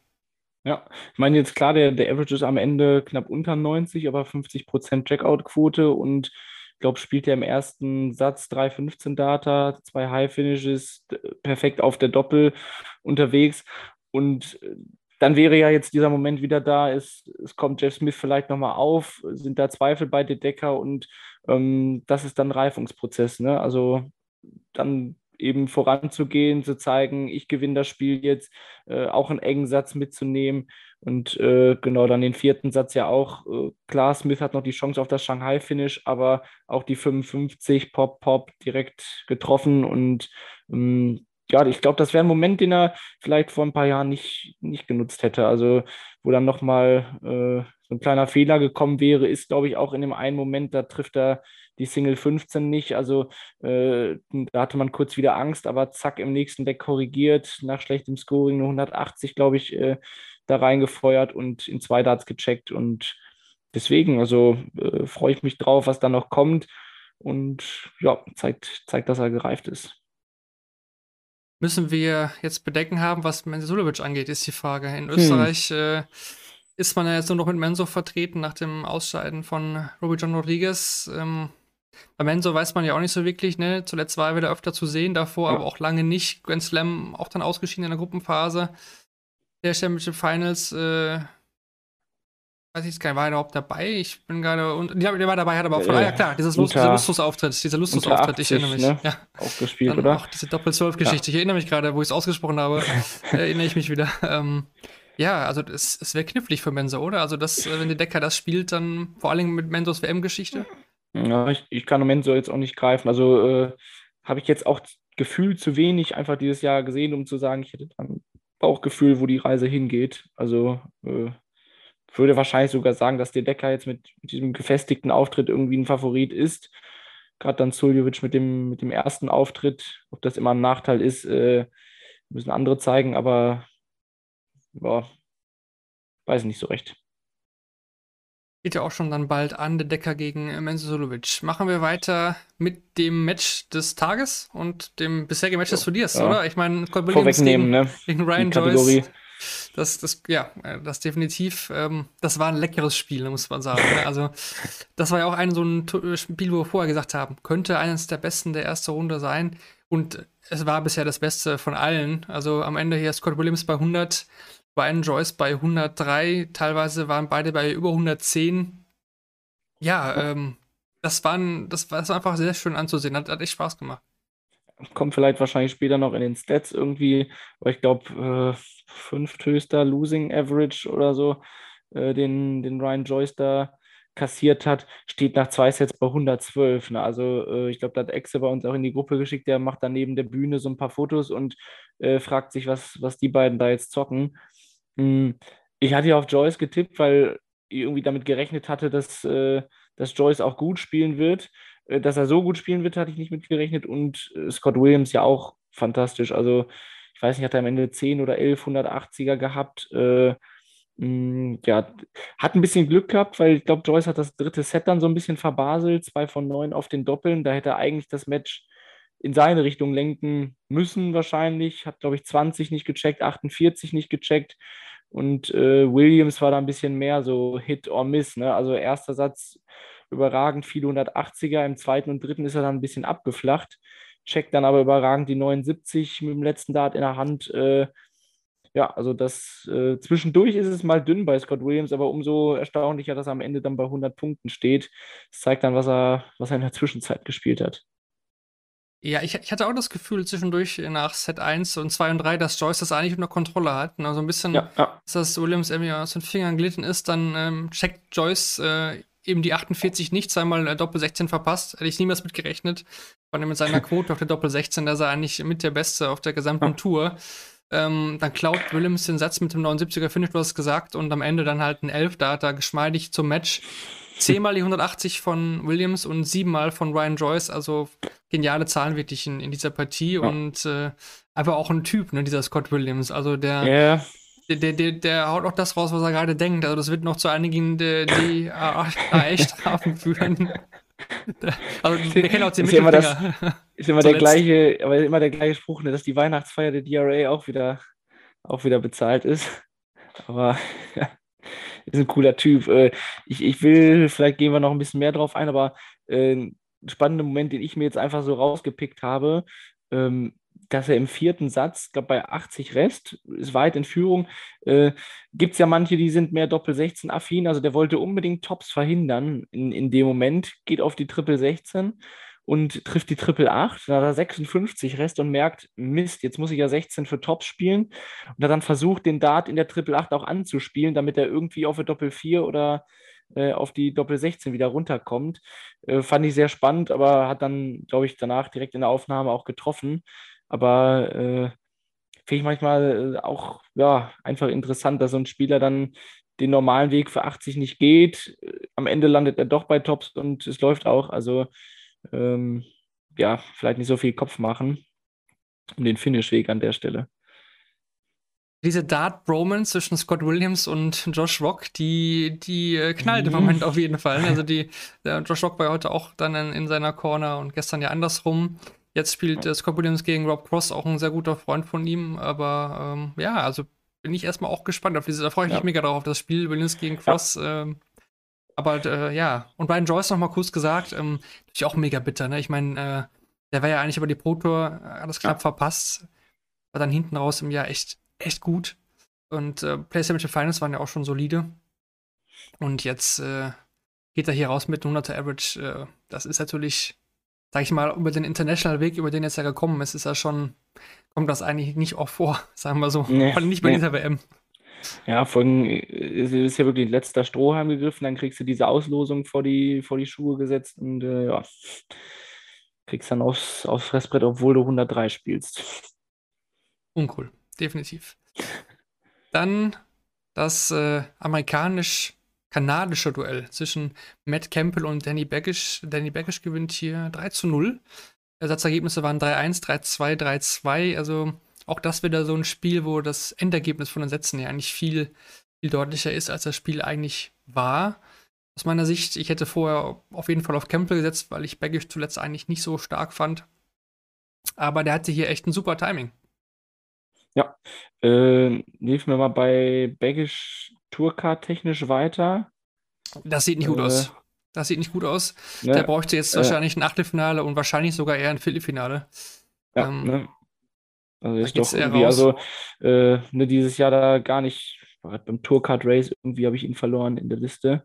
Ja, ich meine jetzt klar, der, der Average ist am Ende knapp unter 90, aber 50% Checkout-Quote und ich glaube, spielt er im ersten Satz 3,15 Data, zwei High Finishes, perfekt auf der Doppel unterwegs. Und äh, dann wäre ja jetzt dieser Moment wieder da, es, es kommt Jeff Smith vielleicht nochmal auf, sind da Zweifel bei De Decker und ähm, das ist dann Reifungsprozess. Ne? Also dann eben voranzugehen, zu zeigen, ich gewinne das Spiel jetzt, äh, auch einen engen Satz mitzunehmen und äh, genau dann den vierten Satz ja auch. Äh, klar, Smith hat noch die Chance auf das Shanghai-Finish, aber auch die 55 Pop, Pop direkt getroffen und ähm, ja, ich glaube, das wäre ein Moment, den er vielleicht vor ein paar Jahren nicht, nicht genutzt hätte. Also, wo dann nochmal äh, so ein kleiner Fehler gekommen wäre, ist, glaube ich, auch in dem einen Moment, da trifft er die Single 15 nicht. Also äh, da hatte man kurz wieder Angst, aber zack, im nächsten Deck korrigiert, nach schlechtem Scoring nur 180, glaube ich, äh, da reingefeuert und in zwei Darts gecheckt. Und deswegen, also äh, freue ich mich drauf, was da noch kommt. Und ja, zeigt, zeigt, dass er gereift ist. Müssen wir jetzt Bedenken haben, was Mensulovic angeht, ist die Frage. In hm. Österreich hm. ist man ja jetzt nur noch mit Menso vertreten nach dem Ausscheiden von Robbie John Rodriguez. Ähm, bei Menso weiß man ja auch nicht so wirklich, ne? Zuletzt war er wieder öfter zu sehen, davor ja. aber auch lange nicht. Grand Slam auch dann ausgeschieden in der Gruppenphase der Championship Finals. Äh, weiß ich jetzt gar nicht, war er überhaupt dabei? Ich bin gerade. Und, ja, der war dabei, hat aber auch. Ja, ja klar, dieses Lust, dieser Lustusauftritt, dieser Lustusauftritt, ich erinnere mich. Ne? Ja. Auch gespielt, Dann oder? Auch diese Doppel-12-Geschichte. Ja. Ich erinnere mich gerade, wo ich es ausgesprochen habe, erinnere ich mich wieder. Ähm, ja, also es, es wäre knifflig für Mensa, oder? Also, das, äh, wenn der Decker das spielt, dann vor allem mit Mensos WM-Geschichte. Ja, ich, ich kann Menso jetzt auch nicht greifen. Also äh, habe ich jetzt auch gefühlt zu wenig einfach dieses Jahr gesehen, um zu sagen, ich hätte dann Bauchgefühl, wo die Reise hingeht. Also äh, würde wahrscheinlich sogar sagen, dass der Decker jetzt mit, mit, diesem gefestigten Auftritt irgendwie ein Favorit ist. Gerade dann Suljovic mit dem, mit dem ersten Auftritt. Ob das immer ein Nachteil ist, äh, müssen andere zeigen, aber boah, weiß nicht so recht. Geht ja auch schon dann bald an, der Decker gegen Mensulovic. Machen wir weiter mit dem Match des Tages und dem bisherigen Match des Turniers, ja. oder? Ich meine, Williams gegen, ne? gegen Ryan Joyce. Das, das, ja, das definitiv, ähm, das war ein leckeres Spiel, muss man sagen. Ne? Also, das war ja auch ein so ein Spiel, wo wir vorher gesagt haben, könnte eines der besten der ersten Runde sein. Und es war bisher das Beste von allen. Also am Ende hier Scott Williams bei 100, Brian Joyce bei 103, teilweise waren beide bei über 110. Ja, ähm, das, waren, das, war, das war einfach sehr schön anzusehen, hat, hat echt Spaß gemacht. Kommt vielleicht wahrscheinlich später noch in den Stats irgendwie, aber ich glaube, äh, fünfthöchster Losing Average oder so, äh, den, den Ryan Joyce da kassiert hat, steht nach zwei Sets bei 112. Ne? Also äh, ich glaube, da hat Exe bei uns auch in die Gruppe geschickt, der macht dann neben der Bühne so ein paar Fotos und äh, fragt sich, was, was die beiden da jetzt zocken. Hm, ich hatte ja auf Joyce getippt, weil ich irgendwie damit gerechnet hatte, dass, äh, dass Joyce auch gut spielen wird. Äh, dass er so gut spielen wird, hatte ich nicht mit gerechnet. Und äh, Scott Williams ja auch fantastisch. Also, ich weiß nicht, hat er am Ende 10 oder 11 180er gehabt. Hm, ja, hat ein bisschen Glück gehabt, weil ich glaube, Joyce hat das dritte Set dann so ein bisschen verbaselt. Zwei von neun auf den Doppeln. Da hätte er eigentlich das Match in seine Richtung lenken müssen wahrscheinlich. Hat, glaube ich, 20 nicht gecheckt, 48 nicht gecheckt. Und äh, Williams war da ein bisschen mehr so Hit or Miss. Ne? Also erster Satz überragend, viele 180er. Im zweiten und dritten ist er dann ein bisschen abgeflacht. Checkt dann aber überragend die 79 mit dem letzten Dart in der Hand. Äh, ja, also das äh, zwischendurch ist es mal dünn bei Scott Williams, aber umso erstaunlicher, dass er am Ende dann bei 100 Punkten steht. Das zeigt dann, was er, was er in der Zwischenzeit gespielt hat. Ja, ich, ich, hatte auch das Gefühl zwischendurch nach Set 1 und 2 und 3, dass Joyce das eigentlich unter Kontrolle hat. Also ein bisschen, ja, ja. dass das Williams irgendwie aus den Fingern glitten ist, dann ähm, checkt Joyce äh, eben die 48 nicht, zweimal äh, Doppel 16 verpasst. Hätte ich niemals mitgerechnet. Vor allem mit seiner Quote auf der Doppel 16, da ist er eigentlich mit der Beste auf der gesamten Ja. Tour. Ähm, dann klaut Williams den Satz mit dem 79er Finish, du hast es gesagt, und am Ende dann halt ein 11. Da hat er geschmeidig zum Match. Zehnmal die 180 von Williams und siebenmal von Ryan Joyce. Also geniale Zahlen wirklich in, in dieser Partie und äh, einfach auch ein Typ, ne, dieser Scott Williams. Also der, Ja, der, der, der, der haut auch das raus, was er gerade denkt. Also das wird noch zu einigen, die, die AE-Strafen führen. Also wir kennen auch den Ist ja immer das- ist immer der gleiche, aber immer der gleiche Spruch, ne, dass die Weihnachtsfeier der DRA auch wieder, auch wieder bezahlt ist. Aber ja, ist ein cooler Typ. Äh, Ich, ich will, vielleicht gehen wir noch ein bisschen mehr drauf ein, aber äh, ein spannender Moment, den ich mir jetzt einfach so rausgepickt habe, ähm, dass er im vierten Satz, glaube bei 80 Rest, ist weit in Führung, äh, gibt es ja manche, die sind mehr Doppel-16 affin, also der wollte unbedingt Tops verhindern in, in dem Moment, geht auf die Triple 16 und trifft die Triple 8, dann hat er 56 Rest und merkt, Mist, jetzt muss ich ja 16 für Tops spielen und hat dann versucht, den Dart in der Triple 8 auch anzuspielen, damit er irgendwie auf der Doppel 4 oder äh, auf die Doppel 16 wieder runterkommt. Äh, fand ich sehr spannend, aber hat dann, glaube ich, danach direkt in der Aufnahme auch getroffen. Aber äh, finde ich manchmal äh, auch ja, einfach interessant, dass so ein Spieler dann den normalen Weg für 80 nicht geht. Am Ende landet er doch bei Tops und es läuft auch. Also ähm, ja, vielleicht nicht so viel Kopf machen um den Finishweg an der Stelle. Diese Dart-Bromance zwischen Scott Williams und Josh Rock, die, die äh, knallt im Mhm. Moment auf jeden Fall. Also die, der Josh Rock war heute auch dann in, in seiner Corner und gestern ja andersrum. Jetzt spielt äh, Scott Williams gegen Rob Cross, auch ein sehr guter Freund von ihm. Aber ähm, ja, also bin ich erstmal auch gespannt auf diese, da freue ich mich Ja. mega drauf, auf das Spiel Williams gegen Cross. Ähm, aber äh, ja, und Brian Joyce noch mal kurz gesagt, ähm, natürlich auch mega bitter, ne? Ich meine, äh, der war ja eigentlich über die Pro Tour äh, alles knapp verpasst. War dann hinten raus im Jahr echt, echt gut. Und äh, PlayStation Finals waren ja auch schon solide. Und jetzt äh, geht er hier raus mit 100er Average. Äh, das ist natürlich, sag ich mal, über den International Weg, über den jetzt ja gekommen ist, ist er schon, kommt das eigentlich nicht auch vor, sagen wir so. Nee, Vor allem nicht bei nee. dieser WM. Ja, von, ist ja wirklich letzter Strohhalm gegriffen, dann kriegst du diese Auslosung vor die, vor die Schuhe gesetzt und äh, ja, kriegst dann aufs, aufs Fressbrett, obwohl du 103 spielst. Uncool, definitiv. Dann das äh, amerikanisch-kanadische Duell zwischen Matt Campbell und Danny Baggish. Danny Baggish gewinnt hier 3 zu 0. Ersatzergebnisse waren 3-1, 3-2, 3-2. Also auch das wieder so ein Spiel, wo das Endergebnis von den Sätzen ja eigentlich viel, viel deutlicher ist, als das Spiel eigentlich war. Aus meiner Sicht, ich hätte vorher auf jeden Fall auf Campbell gesetzt, weil ich Baggish zuletzt eigentlich nicht so stark fand. Aber der hatte hier echt ein super Timing. Äh, hilf mir mal bei Baggish Tourcard technisch weiter. Das sieht nicht gut Äh, aus. Das sieht nicht gut aus. Ne? Der bräuchte jetzt äh, wahrscheinlich ein Achtelfinale und wahrscheinlich sogar eher ein Viertelfinale. Ja, Ähm, ne? Also ist doch irgendwie, raus. also äh, ne, dieses Jahr da gar nicht, beim Tourcard Race, irgendwie habe ich ihn verloren in der Liste.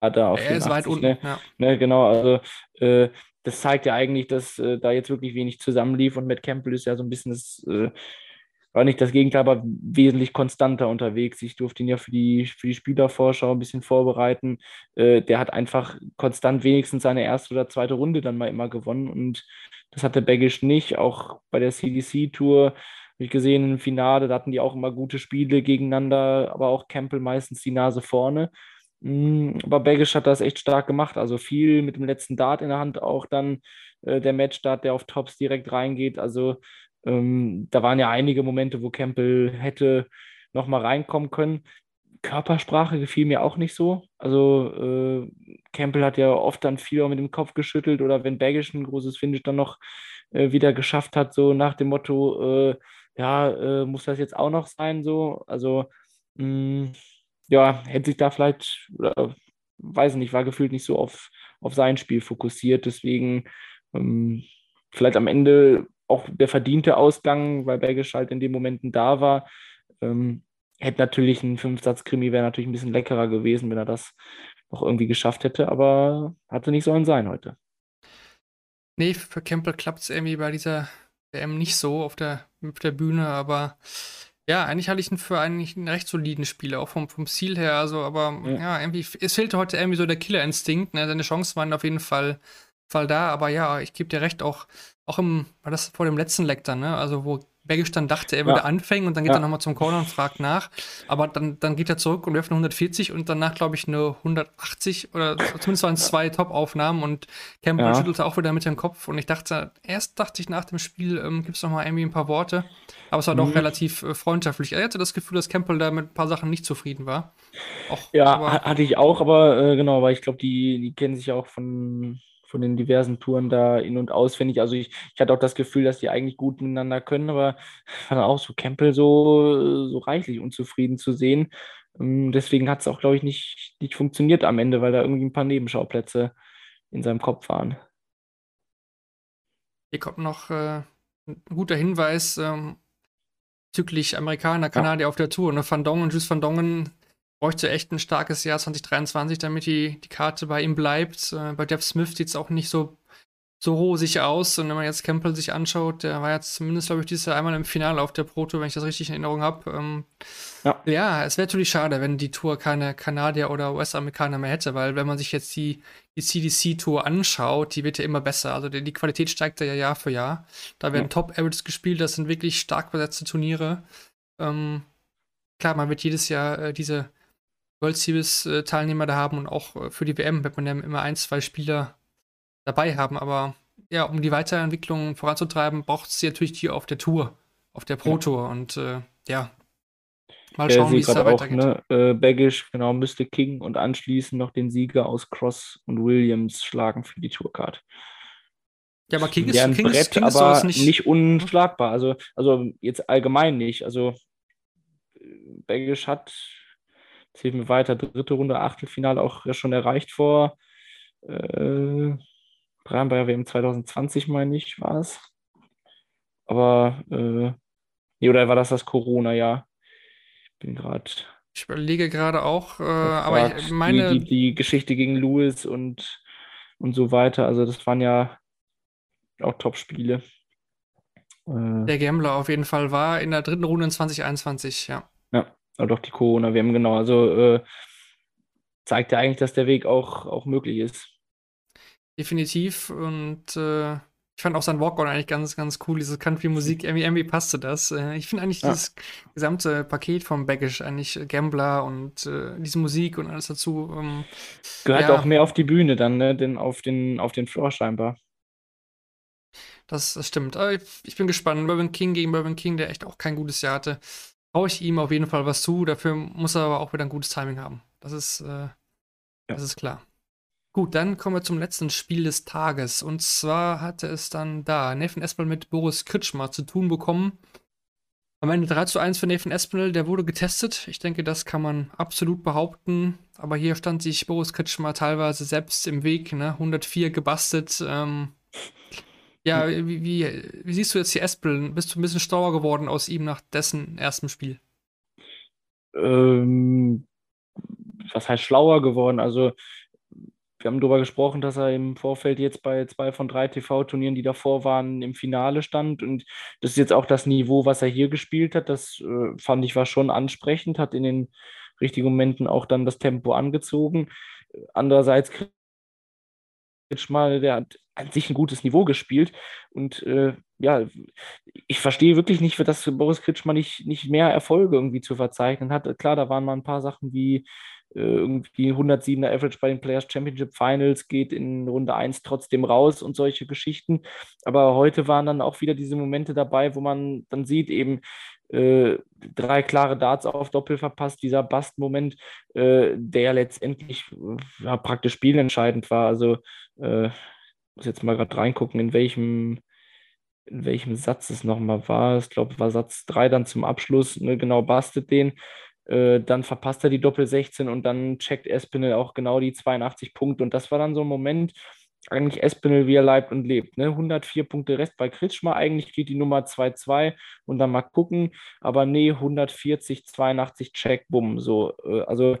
Ah, da auf er ist weit 84, unten. ne? Ja. Ne, genau, also äh, das zeigt ja eigentlich, dass äh, da jetzt wirklich wenig zusammenlief und Matt Campbell ist ja so ein bisschen das, äh, war nicht das Gegenteil, aber wesentlich konstanter unterwegs. Ich durfte ihn ja für die, für die Spielervorschau ein bisschen vorbereiten. Äh, der hat einfach konstant wenigstens seine erste oder zweite Runde dann mal immer gewonnen und das hatte Baggish nicht. Auch bei der CDC-Tour habe ich gesehen im Finale, da hatten die auch immer gute Spiele gegeneinander, aber auch Campbell meistens die Nase vorne. Mm, Aber Baggish hat das echt stark gemacht. Also viel mit dem letzten Dart in der Hand auch dann äh, der Matchstart, der auf Tops direkt reingeht. Also ähm, da waren ja einige Momente, wo Campbell hätte nochmal reinkommen können. Körpersprache gefiel mir auch nicht so. Also äh, Campbell hat ja oft dann viel mit dem Kopf geschüttelt oder wenn Baggish ein großes Finish dann noch äh, wieder geschafft hat, so nach dem Motto, äh, ja, äh, muss das jetzt auch noch sein, so. Also mh, ja, hätte sich da vielleicht, oder, weiß ich nicht, war gefühlt nicht so auf, auf sein Spiel fokussiert. Deswegen ähm, vielleicht am Ende auch der verdiente Ausgang, weil Baggish halt in den Momenten da war. Ähm, hätte natürlich ein Fünfsatz-Krimi wäre natürlich ein bisschen leckerer gewesen, wenn er das noch irgendwie geschafft hätte, aber hatte nicht sollen sein heute. Nee, für Campbell klappt es irgendwie bei dieser WM nicht so auf der, auf der Bühne, aber Ja, eigentlich halte ich ihn für eigentlich einen recht soliden Spieler, auch vom, vom Ziel her. Also, aber ja. ja irgendwie, es fehlte heute irgendwie so der Killerinstinkt. Ne? Seine Chancen waren auf jeden Fall, Fall da, aber ja, ich gebe dir recht, auch, auch im, war das vor dem letzten Leck dann, ne? Also, wo Bergisch dann dachte, er würde ja. anfangen und dann geht ja. er nochmal zum Corner und fragt nach. Aber dann, dann geht er zurück und wirft eine 140 und danach, glaube ich, eine 180 oder zumindest waren es zwei Top-Aufnahmen und Campbell ja. schüttelte auch wieder mit dem Kopf und ich dachte, erst dachte ich nach dem Spiel, ähm, gibt es nochmal irgendwie ein paar Worte. Aber es war mhm. doch relativ äh, freundschaftlich. Er hatte das Gefühl, dass Campbell da mit ein paar Sachen nicht zufrieden war. Auch, ja, hatte ich auch, aber äh, genau, weil ich glaube, die, die kennen sich auch von von den diversen Touren da in- und auswendig. Also ich, ich hatte auch das Gefühl, dass die eigentlich gut miteinander können, aber war dann auch so Campbell so, so reichlich unzufrieden zu sehen. Ähm, deswegen hat es auch, glaube ich, nicht, nicht funktioniert am Ende, weil da irgendwie ein paar Nebenschauplätze in seinem Kopf waren. Hier kommt noch äh, ein guter Hinweis ähm, bezüglich Amerikaner, Kanadier ja. auf der Tour. Ne? Van Dongen, Jules Van Dongen bräuchte echt ein starkes Jahr 2023, damit die, die Karte bei ihm bleibt. Äh, bei Jeff Smith sieht es auch nicht so, so rosig aus. Und wenn man jetzt Campbell sich anschaut, der war jetzt zumindest, glaube ich, dieses Jahr einmal im Finale auf der Pro Tour, wenn ich das richtig in Erinnerung habe. Ähm, ja. ja. es wäre natürlich schade, wenn die Tour keine Kanadier oder US-Amerikaner mehr hätte, weil wenn man sich jetzt die, die CDC-Tour anschaut, die wird ja immer besser. Also die, die Qualität steigt ja Jahr für Jahr. Da werden ja. Top-Averages gespielt, das sind wirklich stark besetzte Turniere. Ähm, klar, man wird jedes Jahr äh, diese World Series-Teilnehmer da haben und auch äh, für die WM wird man ja immer ein, zwei Spieler dabei haben. Aber ja, um die Weiterentwicklung voranzutreiben, braucht es natürlich die auf der Tour, auf der Pro-Tour. Und äh, ja, mal schauen, wie es da weitergeht. Ne? Äh, Baggish, genau, müsste King und anschließend noch den Sieger aus Cross und Williams schlagen für die Tourcard. Ja, aber King ist, ein King Brett, King ist aber nicht, nicht unschlagbar. Also, also jetzt allgemein nicht. Also Baggish hat zählt mir weiter, dritte Runde, Achtelfinale auch schon erreicht vor äh, Bayern bei WM 2020, meine ich, war es. Aber, äh, nee, oder war das das Corona-Jahr? Ich bin gerade. Ich überlege gerade auch, äh, aber ich meine. Die, die, die, Geschichte gegen Lewis und, und so weiter, also das waren ja auch Top-Spiele. Äh, der Gambler auf jeden Fall war in der dritten Runde in 2021, ja. Ja. Aber doch die Corona-WM, genau. Also äh, zeigt ja eigentlich, dass der Weg auch, auch möglich ist. Definitiv. Und äh, ich fand auch sein Walk-On eigentlich ganz, ganz cool. Diese Country-Musik, irgendwie, irgendwie passte das. Äh, ich finde eigentlich ja. dieses gesamte Paket vom Baggish, eigentlich Gambler und äh, diese Musik und alles dazu. Ähm, Gehört ja, auch mehr auf die Bühne dann, ne? Denn auf den, auf den Floor scheinbar. Das, das stimmt. Aber ich, ich bin gespannt. Bourbon King gegen Bourbon King, der echt auch kein gutes Jahr hatte traue ich ihm auf jeden Fall was zu. Dafür muss er aber auch wieder ein gutes Timing haben. Das ist, äh, ja. das ist klar. Gut, dann kommen wir zum letzten Spiel des Tages. Und zwar hatte es dann da Nathan Espinel mit Boris Kritschmer zu tun bekommen. Am Ende 3 zu 1 für Nathan Espinel, der wurde getestet. Ich denke, das kann man absolut behaupten. Aber hier stand sich Boris Kritschmer teilweise selbst im Weg. Ne? 104 gebastelt. Ähm, ja, wie, wie, wie, siehst du jetzt die Espel? Bist du ein bisschen stauer geworden aus ihm nach dessen ersten Spiel? Ähm, was heißt schlauer geworden? Also, wir haben darüber gesprochen, dass er im Vorfeld jetzt bei zwei von drei TV-Turnieren, die davor waren, im Finale stand. Und das ist jetzt auch das Niveau, was er hier gespielt hat. Das äh, fand ich war schon ansprechend, hat in den richtigen Momenten auch dann das Tempo angezogen. Andererseits mal, der hat an sich ein gutes Niveau gespielt. Und äh, ja, ich verstehe wirklich nicht, dass Boris Kritschmann nicht, nicht mehr Erfolge irgendwie zu verzeichnen hat. Klar, da waren mal ein paar Sachen wie äh, irgendwie 107er Average bei den Players Championship Finals, geht in Runde 1 trotzdem raus und solche Geschichten. Aber heute waren dann auch wieder diese Momente dabei, wo man dann sieht, eben, äh, drei klare Darts auf Doppel verpasst, dieser Bast-Moment, äh, der letztendlich ja, praktisch spielentscheidend war. Also äh, muss jetzt mal gerade reingucken, in welchem, in welchem Satz es nochmal war. Ich glaube, war Satz 3 dann zum Abschluss, ne, genau bastet den. Äh, dann verpasst er die Doppel 16 und dann checkt Espinel auch genau die 82 Punkte. Und das war dann so ein Moment, eigentlich Espinel, wie er leibt und lebt. Ne? 104 Punkte Rest bei Kritschmer. Eigentlich geht die Nummer 2-2 und dann mal gucken. Aber nee, 140, 82 Check, bumm. So, äh, also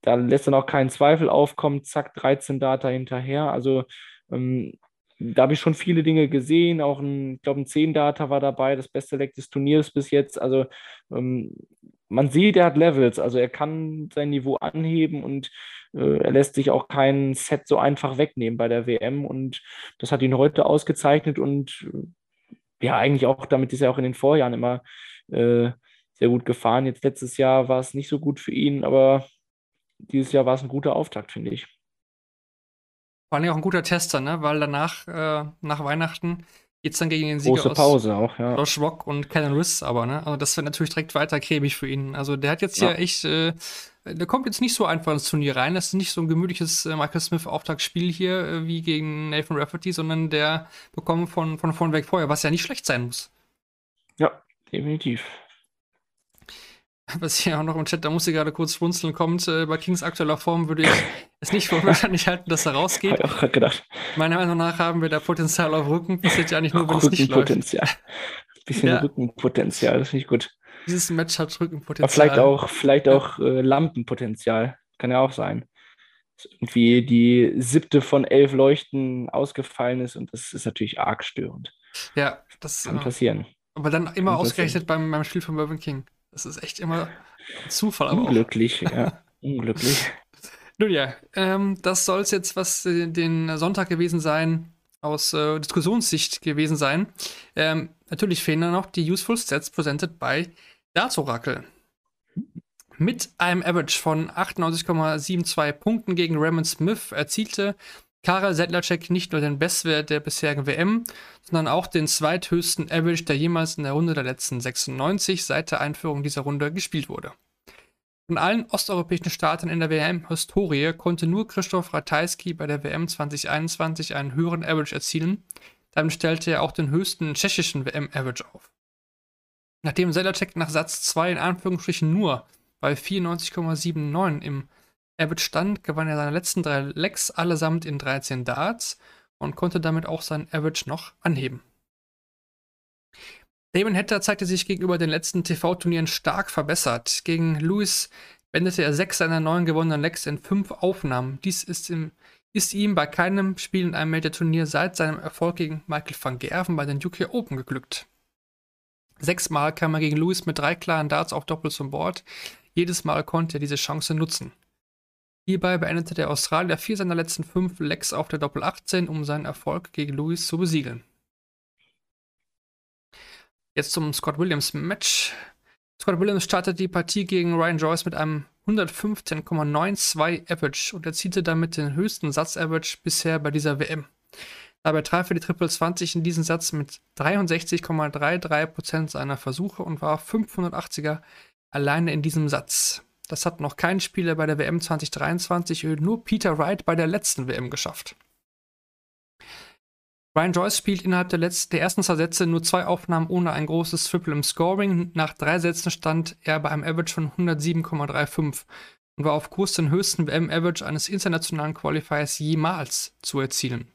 da lässt dann auch keinen Zweifel aufkommen. Zack, 13 Data hinterher. Also ähm, da habe ich schon viele Dinge gesehen. Auch ein, ich glaube, ein 10-Data war dabei, das beste Leck des Turniers bis jetzt. Also ähm, man sieht, er hat Levels, also er kann sein Niveau anheben und er lässt sich auch kein Set so einfach wegnehmen bei der WM und das hat ihn heute ausgezeichnet und äh, ja, eigentlich auch, damit ist er auch in den Vorjahren immer äh, sehr gut gefahren. Jetzt letztes Jahr war es nicht so gut für ihn, aber dieses Jahr war es ein guter Auftakt, finde ich. Vor allem auch ein guter Tester, ne? Weil danach, äh, nach Weihnachten, geht es dann gegen den Sieger Große aus Pause auch, ja. Josh Rock und Kellen Riss, aber, ne? Also das wird natürlich direkt weiter cremig für ihn. Also der hat jetzt ja, Ja. echt, äh, der kommt jetzt nicht so einfach ins Turnier rein. Das ist nicht so ein gemütliches äh, Michael Smith-Auftaktspiel hier äh, wie gegen Nathan Rafferty, sondern der bekommt von, von vorn weg vorher, was ja nicht schlecht sein muss. Ja, definitiv. Was hier auch noch im Chat, da muss ich gerade kurz schmunzeln, kommt. Äh, bei Kings aktueller Form würde ich es nicht für unwahrscheinlich halten, dass er rausgeht. ich auch gerade gedacht. Meiner Meinung nach haben wir da Potenzial auf Rücken. Passiert ja eigentlich nur, wenn es nicht läuft. Rückenpotenzial. Bisschen Ja. Rückenpotenzial, das finde ich gut. Dieses Match hat Aber Rückenpotenzial. vielleicht auch, vielleicht auch äh, Lampenpotenzial. Kann ja auch sein. Dass irgendwie die siebte von elf Leuchten ausgefallen ist und das ist natürlich arg störend. Ja, das Kann äh, passieren. aber dann immer Kann ausgerechnet beim, beim Spiel von Mervyn King. Das ist echt immer Zufall. Aber auch. Unglücklich, ja. Unglücklich. Nun ja, ähm, das soll es jetzt, was äh, den Sonntag gewesen sein, aus äh, Diskussionssicht gewesen sein. Ähm, natürlich fehlen da noch die Useful Stats presented by Darts Oracle. Mit einem Average von 98,72 Punkten gegen Raymond Smith erzielte Karel Sedlacek nicht nur den Bestwert der bisherigen WM, sondern auch den zweithöchsten Average, der jemals in der Runde der letzten 96 seit der Einführung dieser Runde gespielt wurde. Von allen osteuropäischen Staaten in der WM-Historie konnte nur Christoph Ratajski bei der WM 2021 einen höheren Average erzielen. Damit stellte er auch den höchsten tschechischen WM-Average auf. Nachdem Sedlacek nach Satz 2 in Anführungsstrichen nur bei 94,79 im Average stand, gewann er seine letzten drei Lecks allesamt in 13 Darts und konnte damit auch seinen Average noch anheben. Damon Hatter zeigte sich gegenüber den letzten TV-Turnieren stark verbessert. Gegen Lewis wendete er sechs seiner neun gewonnenen Lecks in fünf Aufnahmen. Dies ist, im, ist ihm bei keinem Spiel in einem Major-Turnier seit seinem Erfolg gegen Michael van Gerven bei den UK Open geglückt. Sechsmal kam er gegen Lewis mit drei klaren Darts auf Doppel zum Board. Jedes Mal konnte er diese Chance nutzen. Hierbei beendete der Australier vier seiner letzten fünf Lecks auf der Doppel 18, um seinen Erfolg gegen Lewis zu besiegeln. Jetzt zum Scott Williams Match. Scott Williams startete die Partie gegen Ryan Joyce mit einem 115,92 Average und erzielte damit den höchsten Satz-Average bisher bei dieser WM. Dabei traf er die Triple 20 in diesem Satz mit 63,33% seiner Versuche und war 580er alleine in diesem Satz. Das hat noch kein Spieler bei der WM 2023, nur Peter Wright bei der letzten WM geschafft. Ryan Joyce spielt innerhalb der, letzten, der ersten zwei Sätze nur zwei Aufnahmen ohne ein großes Triple im Scoring. Nach drei Sätzen stand er bei einem Average von 107,35 und war auf Kurs, den höchsten WM-Average eines internationalen Qualifiers jemals zu erzielen.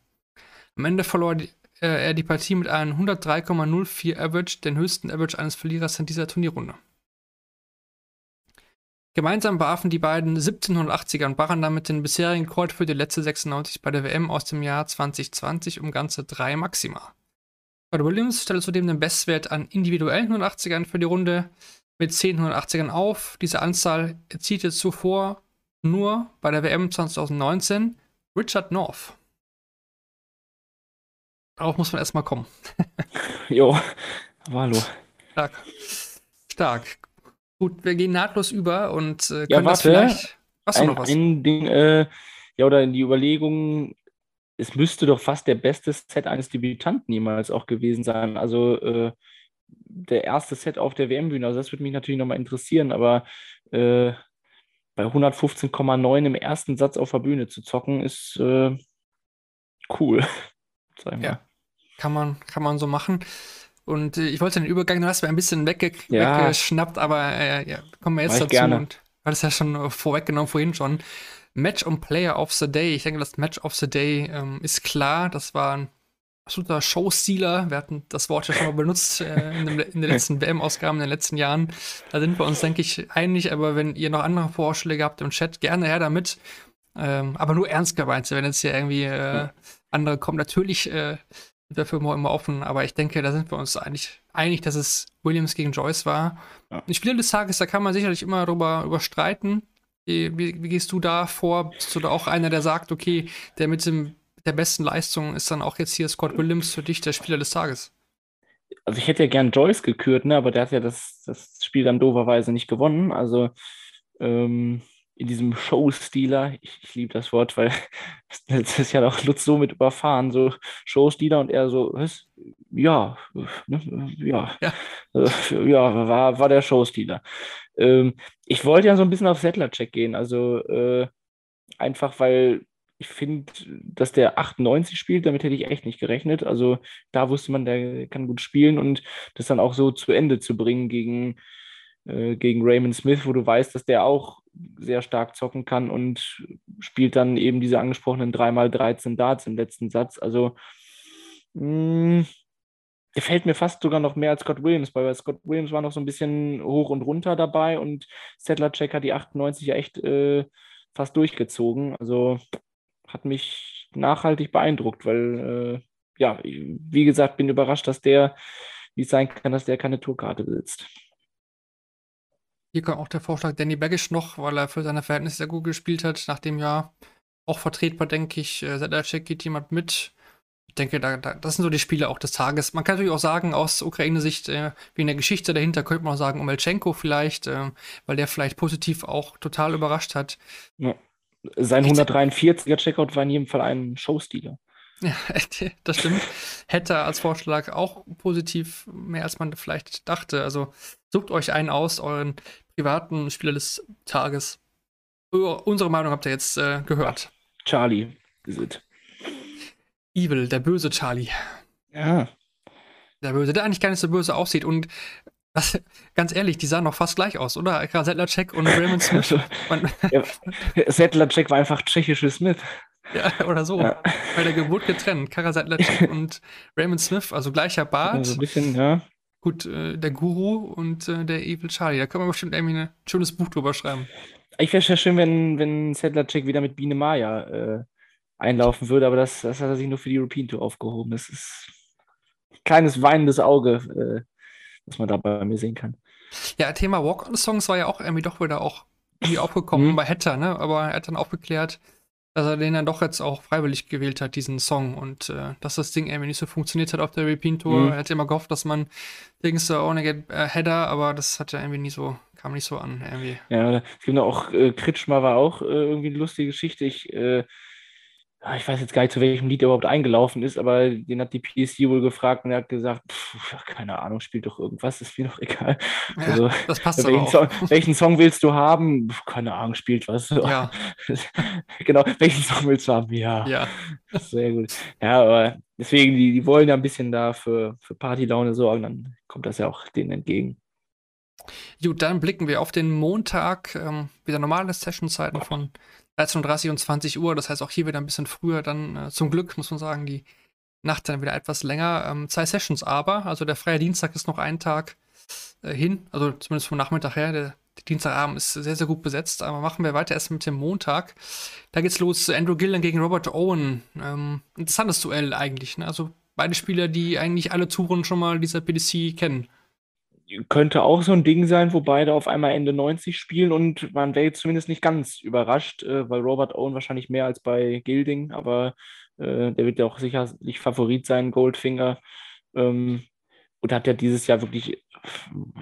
Am Ende verlor die, äh, er die Partie mit einem 103,04 Average, den höchsten Average eines Verlierers in dieser Turnierrunde. Gemeinsam warfen die beiden 1780er und brachen damit den bisherigen Rekord für die letzte 96 bei der WM aus dem Jahr 2020 um ganze drei Maxima. Scott Williams stellte zudem den Bestwert an individuellen 180ern für die Runde mit 10 180ern auf. Diese Anzahl erzielte zuvor nur bei der WM 2019 Richard North. Darauf muss man erstmal kommen. Jo, aber hallo. Stark. Stark. Gut, wir gehen nahtlos über und äh, können Ja, das warte. vielleicht. Hast du Ein, noch was? ein Ding, äh, ja, oder die Überlegung, es müsste doch fast der beste Set eines Debütanten jemals auch gewesen sein. Also äh, der erste Set auf der WM-Bühne. Also das würde mich natürlich nochmal interessieren, aber äh, bei 115,9 im ersten Satz auf der Bühne zu zocken, ist äh, cool. Sag ich mal. Kann man, kann man so machen. Und äh, ich wollte den Übergang, du hast mir ein bisschen wegge Ja. weggeschnappt, aber äh, ja, kommen wir jetzt dazu gerne. und war das ja schon vorweggenommen vorhin schon. Match und Player of the Day. Ich denke, das Match of the Day ähm, ist klar. Das war ein absoluter Showstealer. Wir hatten das Wort ja schon mal benutzt äh, in, dem, in den letzten WM-Ausgaben in den letzten Jahren. Da sind wir uns, denke ich, einig. Aber wenn ihr noch andere Vorschläge habt im Chat, gerne her damit. Ähm, aber nur ernst gemeint. Wenn jetzt hier irgendwie äh, andere kommen. Natürlich äh, sind wir für immer, offen, aber ich denke, da sind wir uns eigentlich einig, dass es Williams gegen Joyce war. Ja. Die Spiele des Tages, da kann man sicherlich immer darüber überstreiten. Wie, wie, wie gehst du da vor? Bist du da auch einer, der sagt, okay, der mit dem, der besten Leistung ist dann auch jetzt hier Scott Williams für dich der Spieler des Tages? Also ich hätte ja gern Joyce gekürt, ne? aber der hat ja das, das Spiel dann doverweise nicht gewonnen. Also ähm, in diesem Showstealer, ich, ich liebe das Wort, weil das ist ja auch Lutz so mit überfahren, so Showstealer und er so, was? Ja, ne? ja, Ja. Äh, ja, war, war der Showstealer. Ähm, ich wollte ja so ein bisschen auf Settler-Check gehen, also äh, einfach weil ich finde, dass der 98 spielt, damit hätte ich echt nicht gerechnet. Also da wusste man, der kann gut spielen und das dann auch so zu Ende zu bringen gegen, äh, gegen Raymond Smith, wo du weißt, dass der auch sehr stark zocken kann und spielt dann eben diese angesprochenen 3x13 Darts im letzten Satz. Also mh, der fällt mir fast sogar noch mehr als Scott Williams, weil Scott Williams war noch so ein bisschen hoch und runter dabei und Settler-Check hat die 98 ja echt äh, fast durchgezogen. Also hat mich nachhaltig beeindruckt, weil, äh, ja, wie gesagt, bin überrascht, dass der, wie es sein kann, dass der keine Tourkarte besitzt. Hier kommt auch der Vorschlag Danny Baggish noch, weil er für seine Verhältnisse sehr gut gespielt hat. Nach dem Jahr auch vertretbar, denke ich. Äh, Sedlacek geht jemand mit. Ich denke, da, da, das sind so die Spiele auch des Tages. Man kann natürlich auch sagen, aus Ukraine-Sicht, äh, wie in der Geschichte dahinter, könnte man auch sagen, Omelchenko vielleicht, äh, weil der vielleicht positiv auch total überrascht hat. Ja. Sein 143er Checkout war in jedem Fall ein Showstealer. Ja, das stimmt. Hätte als Vorschlag auch positiv mehr als man vielleicht dachte. Also sucht euch einen aus, euren privaten Spieler des Tages. Unsere Meinung habt ihr jetzt äh, gehört. Charlie is it. Evil, der böse Charlie. Ja. Der böse, der eigentlich gar nicht so böse aussieht. Und das, ganz ehrlich, die sahen noch fast gleich aus, oder? Sedlacek und Raymond Smith. Man, ja. Settler-Check war einfach tschechische Smith. Ja, oder so. Ja. Bei der Geburt getrennt. Kara Sedlacek und Raymond Smith, also gleicher Bart. Also ein bisschen, ja. Gut, äh, der Guru und äh, der Evil Charlie. Da können wir bestimmt irgendwie ein schönes Buch drüber schreiben. Ich wäre ja schön, wenn, wenn Settler-Check wieder mit Biene Maya äh, einlaufen würde, aber das, das hat er sich nur für die European Tour aufgehoben. Das ist ein kleines weinendes Auge, äh, was man da bei mir sehen kann. Ja, Thema Walk-on-Songs war ja auch irgendwie doch wieder auch irgendwie aufgekommen Mhm. bei Hatter, ne? Aber er hat dann aufgeklärt, dass er den dann doch jetzt auch freiwillig gewählt hat, diesen Song. Und äh, dass das Ding irgendwie nicht so funktioniert hat auf der European Tour. Mhm. Er hat immer gehofft, dass man Dings so ohne get äh, Header, aber das hat ja irgendwie nie so, kam nicht so an, irgendwie. Ja, es gibt auch, äh, Kritschmer war auch äh, irgendwie eine lustige Geschichte. Ich, äh, ich weiß jetzt gar nicht, zu welchem Lied er überhaupt eingelaufen ist, aber den hat die PSG wohl gefragt und er hat gesagt, pff, keine Ahnung, spielt doch irgendwas, ist mir doch egal. Ja, Also, das passt welchen. Song, welchen Song willst du haben? Pff, keine Ahnung, spielt was. Ja, genau, welchen Song willst du haben? Ja, ja. sehr gut. Ja, aber deswegen, die, die wollen ja ein bisschen da für, für Partylaune sorgen, dann kommt das ja auch denen entgegen. Gut, dann blicken wir auf den Montag. Ähm, wieder normale Sessionzeiten von 13.30 und 20 Uhr. Das heißt auch hier wieder ein bisschen früher. Dann äh, zum Glück, muss man sagen, die Nacht dann wieder etwas länger. Ähm, zwei Sessions aber. Also der freie Dienstag ist noch ein Tag äh, hin. Also zumindest vom Nachmittag her. Der, der Dienstagabend ist sehr, sehr gut besetzt. Aber machen wir weiter erst mit dem Montag. Da geht's los. Andrew Gillen gegen Robert Owen. Ähm, interessantes Duell eigentlich. Ne? Also beide Spieler, die eigentlich alle Touren schon mal dieser PDC kennen. Könnte auch so ein Ding sein, wo beide auf einmal Ende 90 spielen und man wäre jetzt zumindest nicht ganz überrascht, äh, weil Robert Owen wahrscheinlich mehr als bei Gilding, aber äh, der wird ja auch sicherlich Favorit sein, Goldfinger. Ähm, und hat ja dieses Jahr wirklich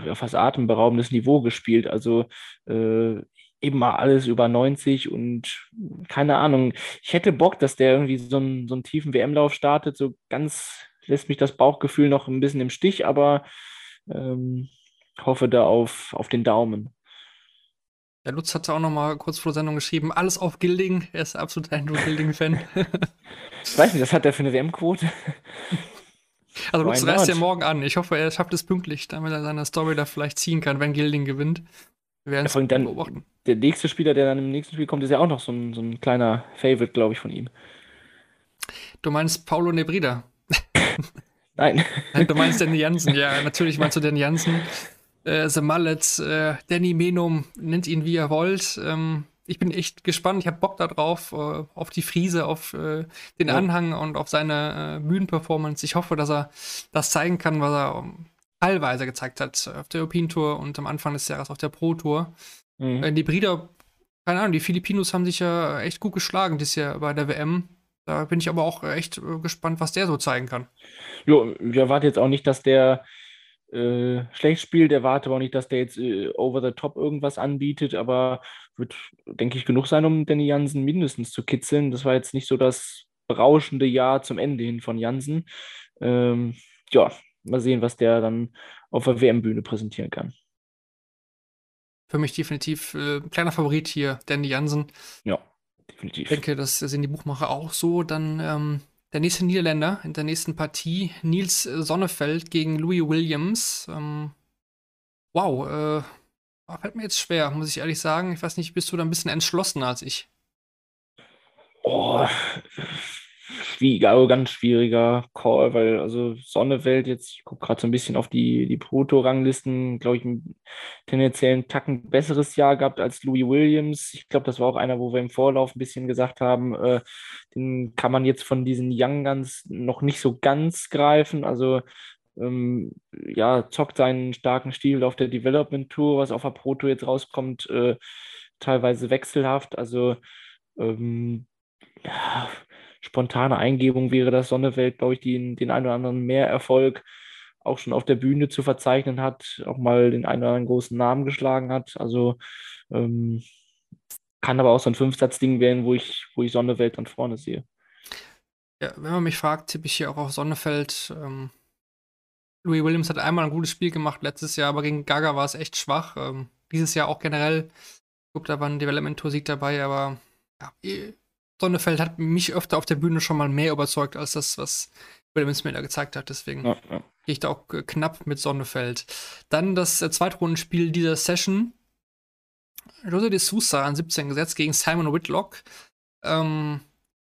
auf fast atemberaubendes Niveau gespielt. Also äh, eben mal alles über 90 und keine Ahnung. Ich hätte Bock, dass der irgendwie so einen, so einen tiefen WM-Lauf startet. So ganz lässt mich das Bauchgefühl noch ein bisschen im Stich, aber ähm, hoffe da auf, auf den Daumen. Der Lutz hatte auch noch mal kurz vor der Sendung geschrieben, alles auf Gilding. Er ist absolut Andrew Gilding-Fan. Ich weiß nicht, was hat der für eine WM-Quote? also Lutz reist ja morgen an. Ich hoffe, er schafft es pünktlich, damit er seine Story da vielleicht ziehen kann, wenn Gilding gewinnt. Wir werden es dann- beobachten. Der nächste Spieler, der dann im nächsten Spiel kommt, ist ja auch noch so ein, so ein kleiner Favorite, glaube ich, von ihm. Du meinst Paulo Nebrida. Nein. Nein, Du meinst Danny Jansen. Ja, natürlich meinst du Danny Jansen. Äh, The Mallet, äh, Danny Menum, nennt ihn wie ihr wollt. Ähm, ich bin echt gespannt. Ich habe Bock darauf, äh, auf die Friese, auf äh, den Ja. Anhang und auf seine äh, Bühnenperformance. Ich hoffe, dass er das zeigen kann, was er ähm, teilweise gezeigt hat auf der European Tour und am Anfang des Jahres auf der Pro Tour. Mhm. Äh, die Brüder, keine Ahnung, die Filipinos haben sich ja echt gut geschlagen dieses Jahr bei der WM. Da bin ich aber auch echt äh, gespannt, was der so zeigen kann. Jo, ich erwarte jetzt auch nicht, dass der äh, schlecht spielt, erwarte aber auch nicht, dass der jetzt äh, over the top irgendwas anbietet, aber wird, denke ich, genug sein, um Danny Jansen mindestens zu kitzeln. Das war jetzt nicht so das berauschende Jahr zum Ende hin von Jansen. Ähm, ja, mal sehen, was der dann auf der WM-Bühne präsentieren kann. Für mich definitiv äh, kleiner Favorit hier, Danny Jansen. Ja, definitiv. Ich denke, das sehen die Buchmacher auch so. Dann ähm, der nächste Niederländer in der nächsten Partie, Nils Sonnefeld gegen Louis Williams. Ähm, wow, äh, fällt mir jetzt schwer, muss ich ehrlich sagen. Ich weiß nicht, bist du da ein bisschen entschlossener als ich? Oh, schwierig, also ganz schwieriger Call, weil also Sonnewelt jetzt, ich gucke gerade so ein bisschen auf die, die Proto-Ranglisten, glaube ich, einen tendenziellen Tacken besseres Jahr gehabt als Louis Williams. Ich glaube, das war auch einer, wo wir im Vorlauf ein bisschen gesagt haben, äh, den kann man jetzt von diesen Young Guns noch nicht so ganz greifen. Also ähm, ja, zockt seinen starken Stil auf der Development Tour, was auf der Pro Tour jetzt rauskommt, äh, teilweise wechselhaft. Also ähm, ja, spontane Eingebung wäre das Sonnewelt, glaube ich, die den, einen oder anderen Mehrerfolg auch schon auf der Bühne zu verzeichnen hat, auch mal den einen oder anderen großen Namen geschlagen hat. Also ähm, kann aber auch so ein Fünfsatz-Ding werden, wo ich, wo ich Sonnewelt dann vorne sehe. Ja, wenn man mich fragt, tippe ich hier auch auf Sonnefeld. Ähm, Louis Williams hat einmal ein gutes Spiel gemacht letztes Jahr, aber gegen Gaga war es echt schwach. Ähm, dieses Jahr auch generell. Glaube, da war ein Development Tour Sieg dabei, aber ja, eh, Sonnefeld hat mich öfter auf der Bühne schon mal mehr überzeugt als das, was Williams mir da gezeigt hat. Deswegen Ja, ja. gehe ich da auch äh, knapp mit Sonnefeld. Dann das äh, Zweitrundenspiel dieser Session. Jose de Sousa an 17 gesetzt gegen Simon Whitlock. Ähm,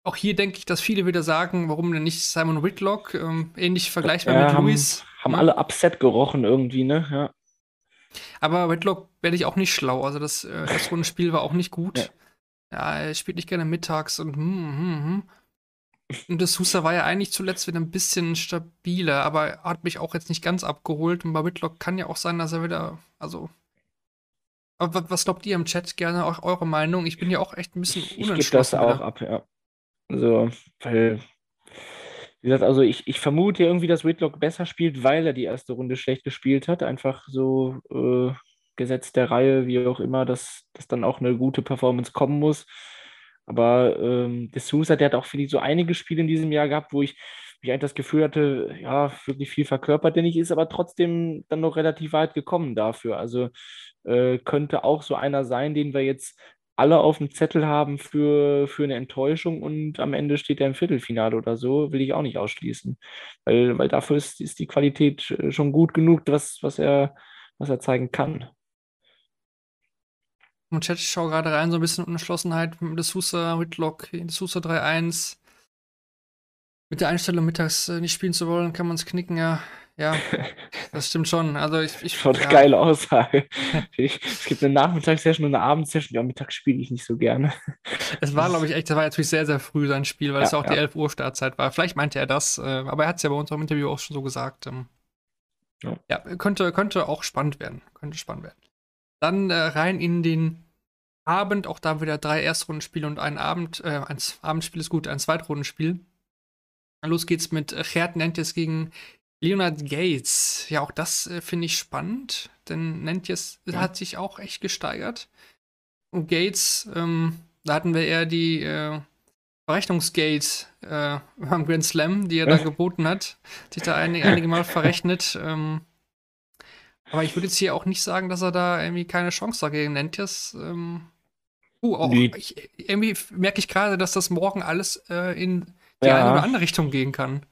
auch hier denke ich, dass viele wieder sagen, warum denn nicht Simon Whitlock? Ähm, ähnlich vergleichbar Ja, mit haben, Luis. haben alle Upset gerochen irgendwie, ne? Ja. Aber Whitlock werde ich auch nicht schlau. Also das äh, Erstrundenspiel war auch nicht gut. Ja. Er spielt nicht gerne mittags und hm, hm, hm. Und der Sousa war ja eigentlich zuletzt wieder ein bisschen stabiler, aber er hat mich auch jetzt nicht ganz abgeholt. Und bei Whitlock kann ja auch sein, dass er wieder, also. Aber wa- was glaubt ihr im Chat? Gerne auch eure Meinung. Ich bin ja auch echt ein bisschen Ich, ich gebe unentschlossen. das auch wieder. ab, ja. Also, weil, wie gesagt, also ich, ich vermute irgendwie, dass Whitlock besser spielt, weil er die erste Runde schlecht gespielt hat. Einfach so äh, Gesetz der Reihe, wie auch immer, dass, dass dann auch eine gute Performance kommen muss. Aber ähm, De der hat auch, finde ich, so einige Spiele in diesem Jahr gehabt, wo ich, wo ich eigentlich das Gefühl hatte, ja, wirklich viel verkörpert der nicht, ist aber trotzdem dann noch relativ weit gekommen dafür. Also äh, könnte auch so einer sein, den wir jetzt alle auf dem Zettel haben für, für eine Enttäuschung und am Ende steht er im Viertelfinale oder so, will ich auch nicht ausschließen. Weil, weil dafür ist, ist die Qualität äh, schon gut genug, was, was er, was er zeigen kann. Im Chat, ich schaue gerade rein, so ein bisschen Unentschlossenheit mit De Sousa, Whitlock, De Sousa 3-1. Mit der Einstellung, mittags äh, nicht spielen zu wollen, kann man es knicken, ja. Ja, das stimmt schon. Also ich, ich Schon eine ja. geile Aussage. Ich, es gibt eine Nachmittagssession und eine Abendsession. Ja, mittags spiele ich nicht so gerne. Es war, glaube ich, echt, das war natürlich sehr, sehr früh sein Spiel, weil es Ja, ja auch die ja. 11 Uhr Startzeit war. Vielleicht meinte er das, äh, aber er hat es ja bei unserem Interview auch schon so gesagt. Ähm, Ja. ja, könnte, könnte auch spannend werden. Könnte spannend werden. Dann äh, rein in den Abend, auch da wieder drei Erstrundenspiele und ein Abend, äh, ein Abendspiel ist gut, ein Zweitrundenspiel. Los geht's mit Gerd Nentjes gegen Leonard Gates. Ja, auch das äh, finde ich spannend, denn Nentjes Ja. hat sich auch echt gesteigert. Und Gates, ähm, da hatten wir eher die äh, Verrechnungsgate äh, beim Grand Slam, die er da Ja. geboten hat, sich da einige, einige Mal verrechnet. Ähm, aber ich würde jetzt hier auch nicht sagen, dass er da irgendwie keine Chance hat gegen Nentjes. Ähm, uh, auch, Nee. ich, irgendwie merke ich gerade, dass das morgen alles äh, in die Ja. eine oder andere Richtung gehen kann.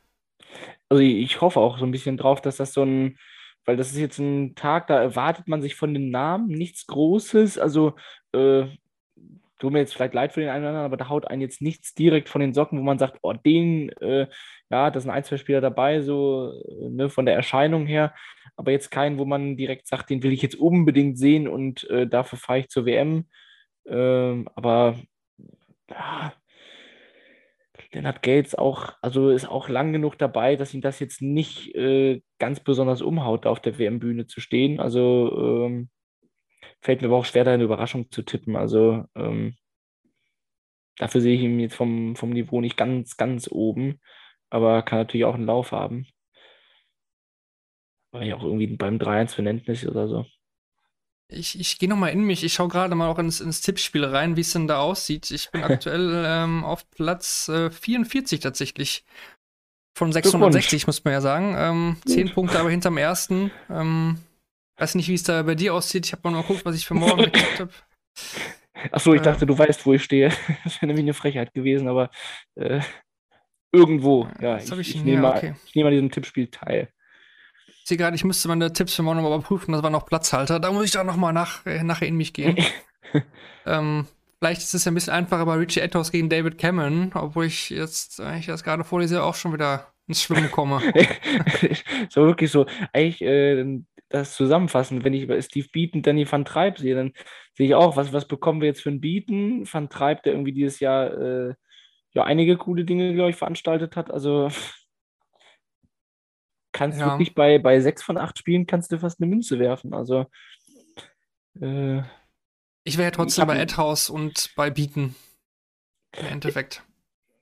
Also ich hoffe auch so ein bisschen drauf, dass das so ein, weil das ist jetzt ein Tag, da erwartet man sich von den Namen nichts Großes. Also, äh, tut mir jetzt vielleicht leid für den einen oder anderen, aber da haut einen jetzt nichts direkt von den Socken, wo man sagt, oh, den, äh, ja, da sind ein, zwei Spieler dabei, so äh, ne, von der Erscheinung her, aber jetzt keinen, wo man direkt sagt, den will ich jetzt unbedingt sehen und äh, dafür fahre ich zur WM. Ähm, aber ja, Lennart Gates auch, also ist auch lang genug dabei, dass ihn das jetzt nicht äh, ganz besonders umhaut, auf der WM-Bühne zu stehen. Also ähm, fällt mir aber auch schwer, da eine Überraschung zu tippen. Also ähm, dafür sehe ich ihn jetzt vom, vom Niveau nicht ganz, ganz oben, aber kann natürlich auch einen Lauf haben. Weil ja auch irgendwie beim 3-1 Verständnis oder so. Ich, ich gehe nochmal in mich. Ich schaue gerade mal auch ins, ins Tippspiel rein, wie es denn da aussieht. Ich bin aktuell ähm, auf Platz äh, 44 tatsächlich. Von 660, muss man ja sagen. Ähm, zehn Punkte aber hinterm ersten. Ähm, weiß nicht, wie es da bei dir aussieht. Ich habe mal geguckt, was ich für morgen getippt habe. Achso, ich Äh. dachte, du weißt, wo ich stehe. Das wäre nämlich eine Frechheit gewesen, aber äh, irgendwo. Ja, Das ich, ich- ich, ja, nehme mal, okay. ich nehme an diesem Tippspiel teil. Ich sehe gerade, ich müsste meine Tipps für morgen nochmal überprüfen. Das war noch Platzhalter. Da muss ich dann nochmal nach, äh, nachher in mich gehen. ähm, vielleicht ist es ja ein bisschen einfacher bei Richie Etters gegen David Cameron, obwohl ich jetzt, wenn ich das gerade vorlese, auch schon wieder ins Schwimmen komme. so wirklich so, eigentlich äh, das zusammenfassen, wenn ich Steve Beaton, Danny van Treib sehe, dann sehe ich auch, was, was bekommen wir jetzt für einen Beaton? Van Treib, der irgendwie dieses Jahr äh, ja einige coole Dinge, glaube ich, veranstaltet hat. Also kannst Ja. wirklich bei, bei sechs von acht Spielen kannst du fast eine Münze werfen. Also äh, Ich wäre ja trotzdem bei Edhouse und bei Beaton. Im Endeffekt.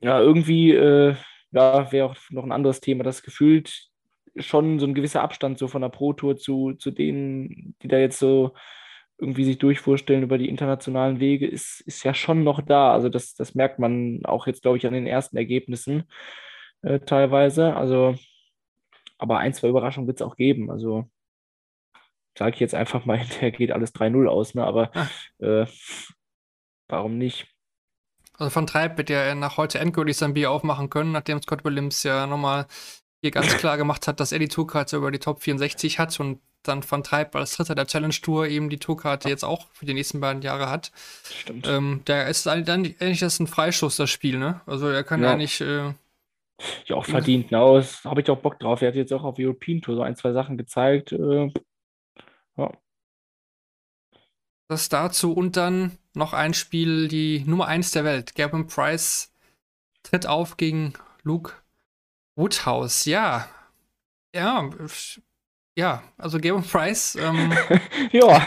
ja, irgendwie äh, ja, wäre auch noch ein anderes Thema, das gefühlt schon so ein gewisser Abstand so von der Pro Tour zu, zu denen, die da jetzt so irgendwie sich durchvorstellen über die internationalen Wege, ist, ist ja schon noch da. Also das, das merkt man auch jetzt, glaube ich, an den ersten Ergebnissen äh, teilweise. Also, aber ein, zwei Überraschungen wird es auch geben. Also sage ich jetzt einfach mal, hinterher geht alles 3-0 aus, ne? Aber Ah. äh, warum nicht? Also von Treib wird ja nach heute endgültig sein Bier aufmachen können, nachdem Scott Williams ja nochmal hier ganz klar gemacht hat, dass er die Tourkarte über die Top 64 hat und dann von Treib als Dritter der Challenge Tour eben die Tourkarte jetzt auch für die nächsten beiden Jahre hat. Stimmt. Ähm, der ist eigentlich, eigentlich das ist ein Freischuss, das Spiel, ne? Also er kann Ja. eigentlich, äh, Ja, auch verdient. Ne? Das habe ich auch Bock drauf. Er hat jetzt auch auf European Tour so ein, zwei Sachen gezeigt. Äh, ja. das dazu und dann noch ein Spiel, die Nummer 1 der Welt. Gavin Price tritt auf gegen Luke Woodhouse. Ja. Ja. Ja, also Gavin Price, ähm, ja.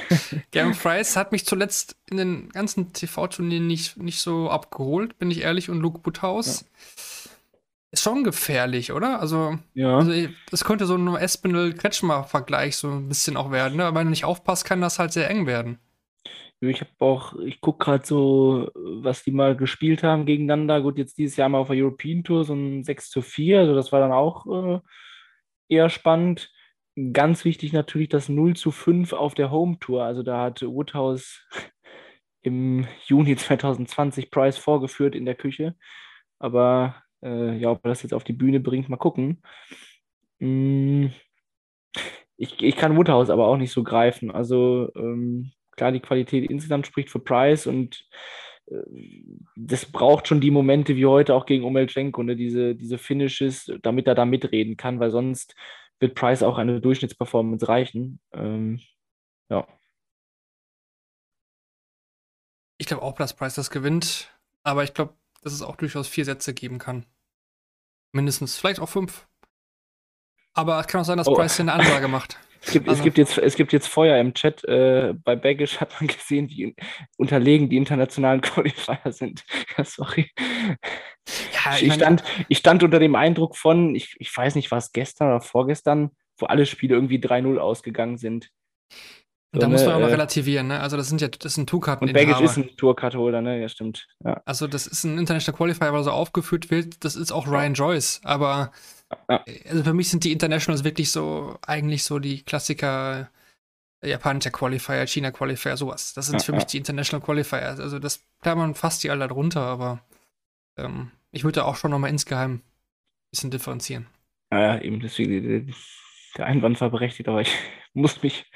Gavin Price hat mich zuletzt in den ganzen TV-Turnieren nicht, nicht so abgeholt, bin ich ehrlich. Und Luke Woodhouse ist schon gefährlich, oder? Also, ja. also das könnte so ein Espinel-Kretschmer-Vergleich so ein bisschen auch werden, ne? Aber wenn du nicht aufpasst, kann das halt sehr eng werden. Ich habe auch, ich gucke gerade so, was die mal gespielt haben gegeneinander. Gut, jetzt dieses Jahr mal auf der European Tour, so ein 6 zu 4, also das war dann auch äh, eher spannend. Ganz wichtig natürlich das 0 zu 5 auf der Home Tour. Also da hat Woodhouse im Juni 2020 Price vorgeführt in der Küche. Aber äh, ja, ob er das jetzt auf die Bühne bringt, mal gucken. Mm, ich, ich kann Woodhouse aber auch nicht so greifen. Also ähm, klar, die Qualität insgesamt spricht für Price und äh, das braucht schon die Momente wie heute auch gegen Omelchenko, ne? diese, diese Finishes, damit er da mitreden kann, weil sonst wird Price auch eine Durchschnittsperformance reichen. Ähm, ja. Ich glaube auch, dass Price das gewinnt, aber ich glaube, dass es auch durchaus vier Sätze geben kann. Mindestens, vielleicht auch fünf. Aber es kann auch sein, dass Oh. Price hier eine Ansage macht. Es gibt, Also- es, gibt jetzt, es gibt jetzt Feuer im Chat. Äh, bei Baggish hat man gesehen, wie unterlegen die internationalen Qualifier sind. Ja, sorry. Ja, Ich stand, ich stand unter dem Eindruck von, ich, ich weiß nicht, was gestern oder vorgestern, wo alle Spiele irgendwie 3-0 ausgegangen sind. Und da So, muss ne, man auch noch äh, relativieren, ne? Also das sind ja, das sind Tourkarten. Und Baggage ist ein Tourcard-Holder, ne? Ja, stimmt. Ja. Also das ist ein International Qualifier, weil so aufgeführt wird. Das ist auch Ryan Joyce. Aber Ja. also für mich sind die Internationals wirklich so eigentlich so die Klassiker äh, japanischer Qualifier, China Qualifier, sowas. Das sind Ja, für mich die International Qualifier. Also das klammern fast die alle drunter, aber ähm, ich würde auch schon noch mal insgeheim ein bisschen differenzieren. Ja, eben, deswegen, der Einwand war berechtigt, aber ich muss mich,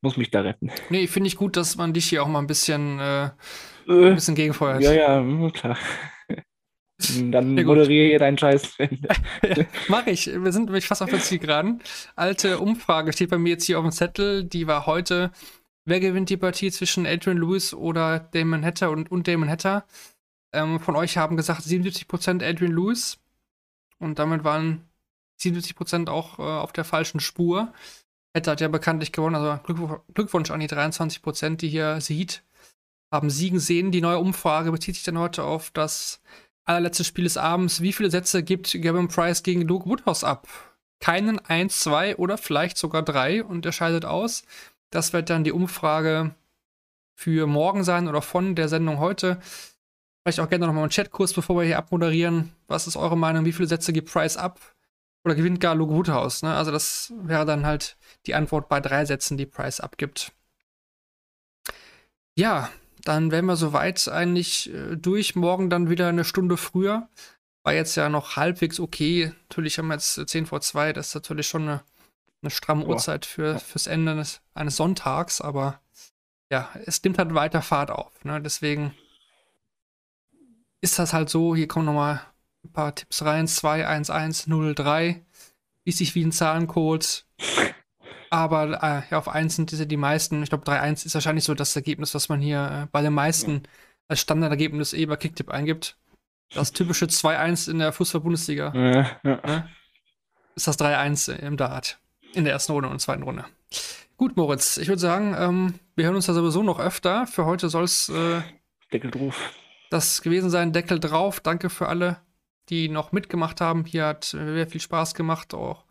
muss mich da retten. Nee, finde ich gut, dass man dich hier auch mal ein bisschen, äh, ein Äh, bisschen gegenfeuert. ja, ja, mm, klar. Dann Ja, moderiere hier deinen Scheiß. Mach ich. Wir sind nämlich fast auf der Zielgeraden. Alte Umfrage steht bei mir jetzt hier auf dem Zettel. Die war heute. wer gewinnt die Partie zwischen Adrian Lewis oder Damon Hatter und, und Damon Hatter. Ähm, von euch haben gesagt 77% Adrian Lewis. Und damit waren 77% auch äh, auf der falschen Spur. Hatter hat ja bekanntlich gewonnen, also Glück, Glückwunsch an die 23%, die hier sieht. Haben Siegen sehen. Die neue Umfrage bezieht sich dann heute auf das allerletzte Spiel des Abends. Wie viele Sätze gibt Gavin Price gegen Luke Woodhouse ab? Keinen, eins, zwei oder vielleicht sogar drei und er scheidet aus. Das wird dann die Umfrage für morgen sein oder von der Sendung heute. Vielleicht auch gerne nochmal einen Chatkurs, bevor wir hier abmoderieren. Was ist eure Meinung? Wie viele Sätze gibt Price ab? Oder gewinnt gar Luke Woodhouse? Ne? Also, das wäre dann halt die Antwort bei drei Sätzen, die Price abgibt. Ja, dann wären wir soweit eigentlich äh, durch. Morgen dann wieder eine Stunde früher. War jetzt ja noch halbwegs okay. Natürlich haben wir jetzt 10 vor 2. Das ist natürlich schon eine, eine stramme Boah. Uhrzeit für, fürs Ende eines, eines Sonntags. Aber ja, es nimmt halt weiter Fahrt auf. Ne? Deswegen ist das halt so. Hier kommen nochmal ein paar Tipps rein. 2, 1, 1, 0, 3. Liest sich wie ein Zahlencode. Aber äh, ja, auf 1 sind diese die meisten. Ich glaube, 3-1 ist wahrscheinlich so das Ergebnis, was man hier äh, bei den meisten als Standardergebnis eh bei Kicktip eingibt. Das typische 2-1 in der Fußball-Bundesliga Ja, ja. ist das 3-1 im Dart. In der ersten Runde und zweiten Runde. Gut, Moritz, ich würde sagen, ähm, wir hören uns da sowieso noch öfter. Für heute soll es äh, Deckel drauf. Das gewesen sein. Deckel drauf. Danke für alle, die noch mitgemacht haben. Hier hat äh, sehr viel Spaß gemacht, auch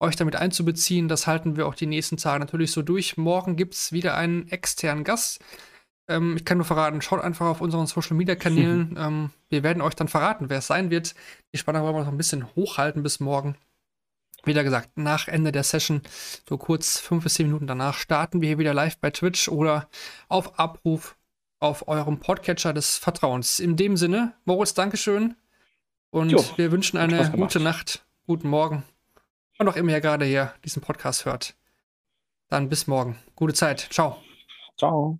euch damit einzubeziehen. Das halten wir auch die nächsten Tage natürlich so durch. Morgen gibt es wieder einen externen Gast. Ähm, ich kann nur verraten, schaut einfach auf unseren Social Media Kanälen. ähm, wir werden euch dann verraten, wer es sein wird. Die Spannung wollen wir noch ein bisschen hochhalten bis morgen. Wieder gesagt, nach Ende der Session, so kurz fünf bis zehn Minuten danach, starten wir hier wieder live bei Twitch oder auf Abruf auf eurem Podcatcher des Vertrauens. In dem Sinne, Moritz, Dankeschön. Und Jo, wir wünschen eine gute Nacht, guten Morgen. Und auch immer ihr gerade hier diesen Podcast hört. Dann bis morgen. Gute Zeit. Ciao. Ciao.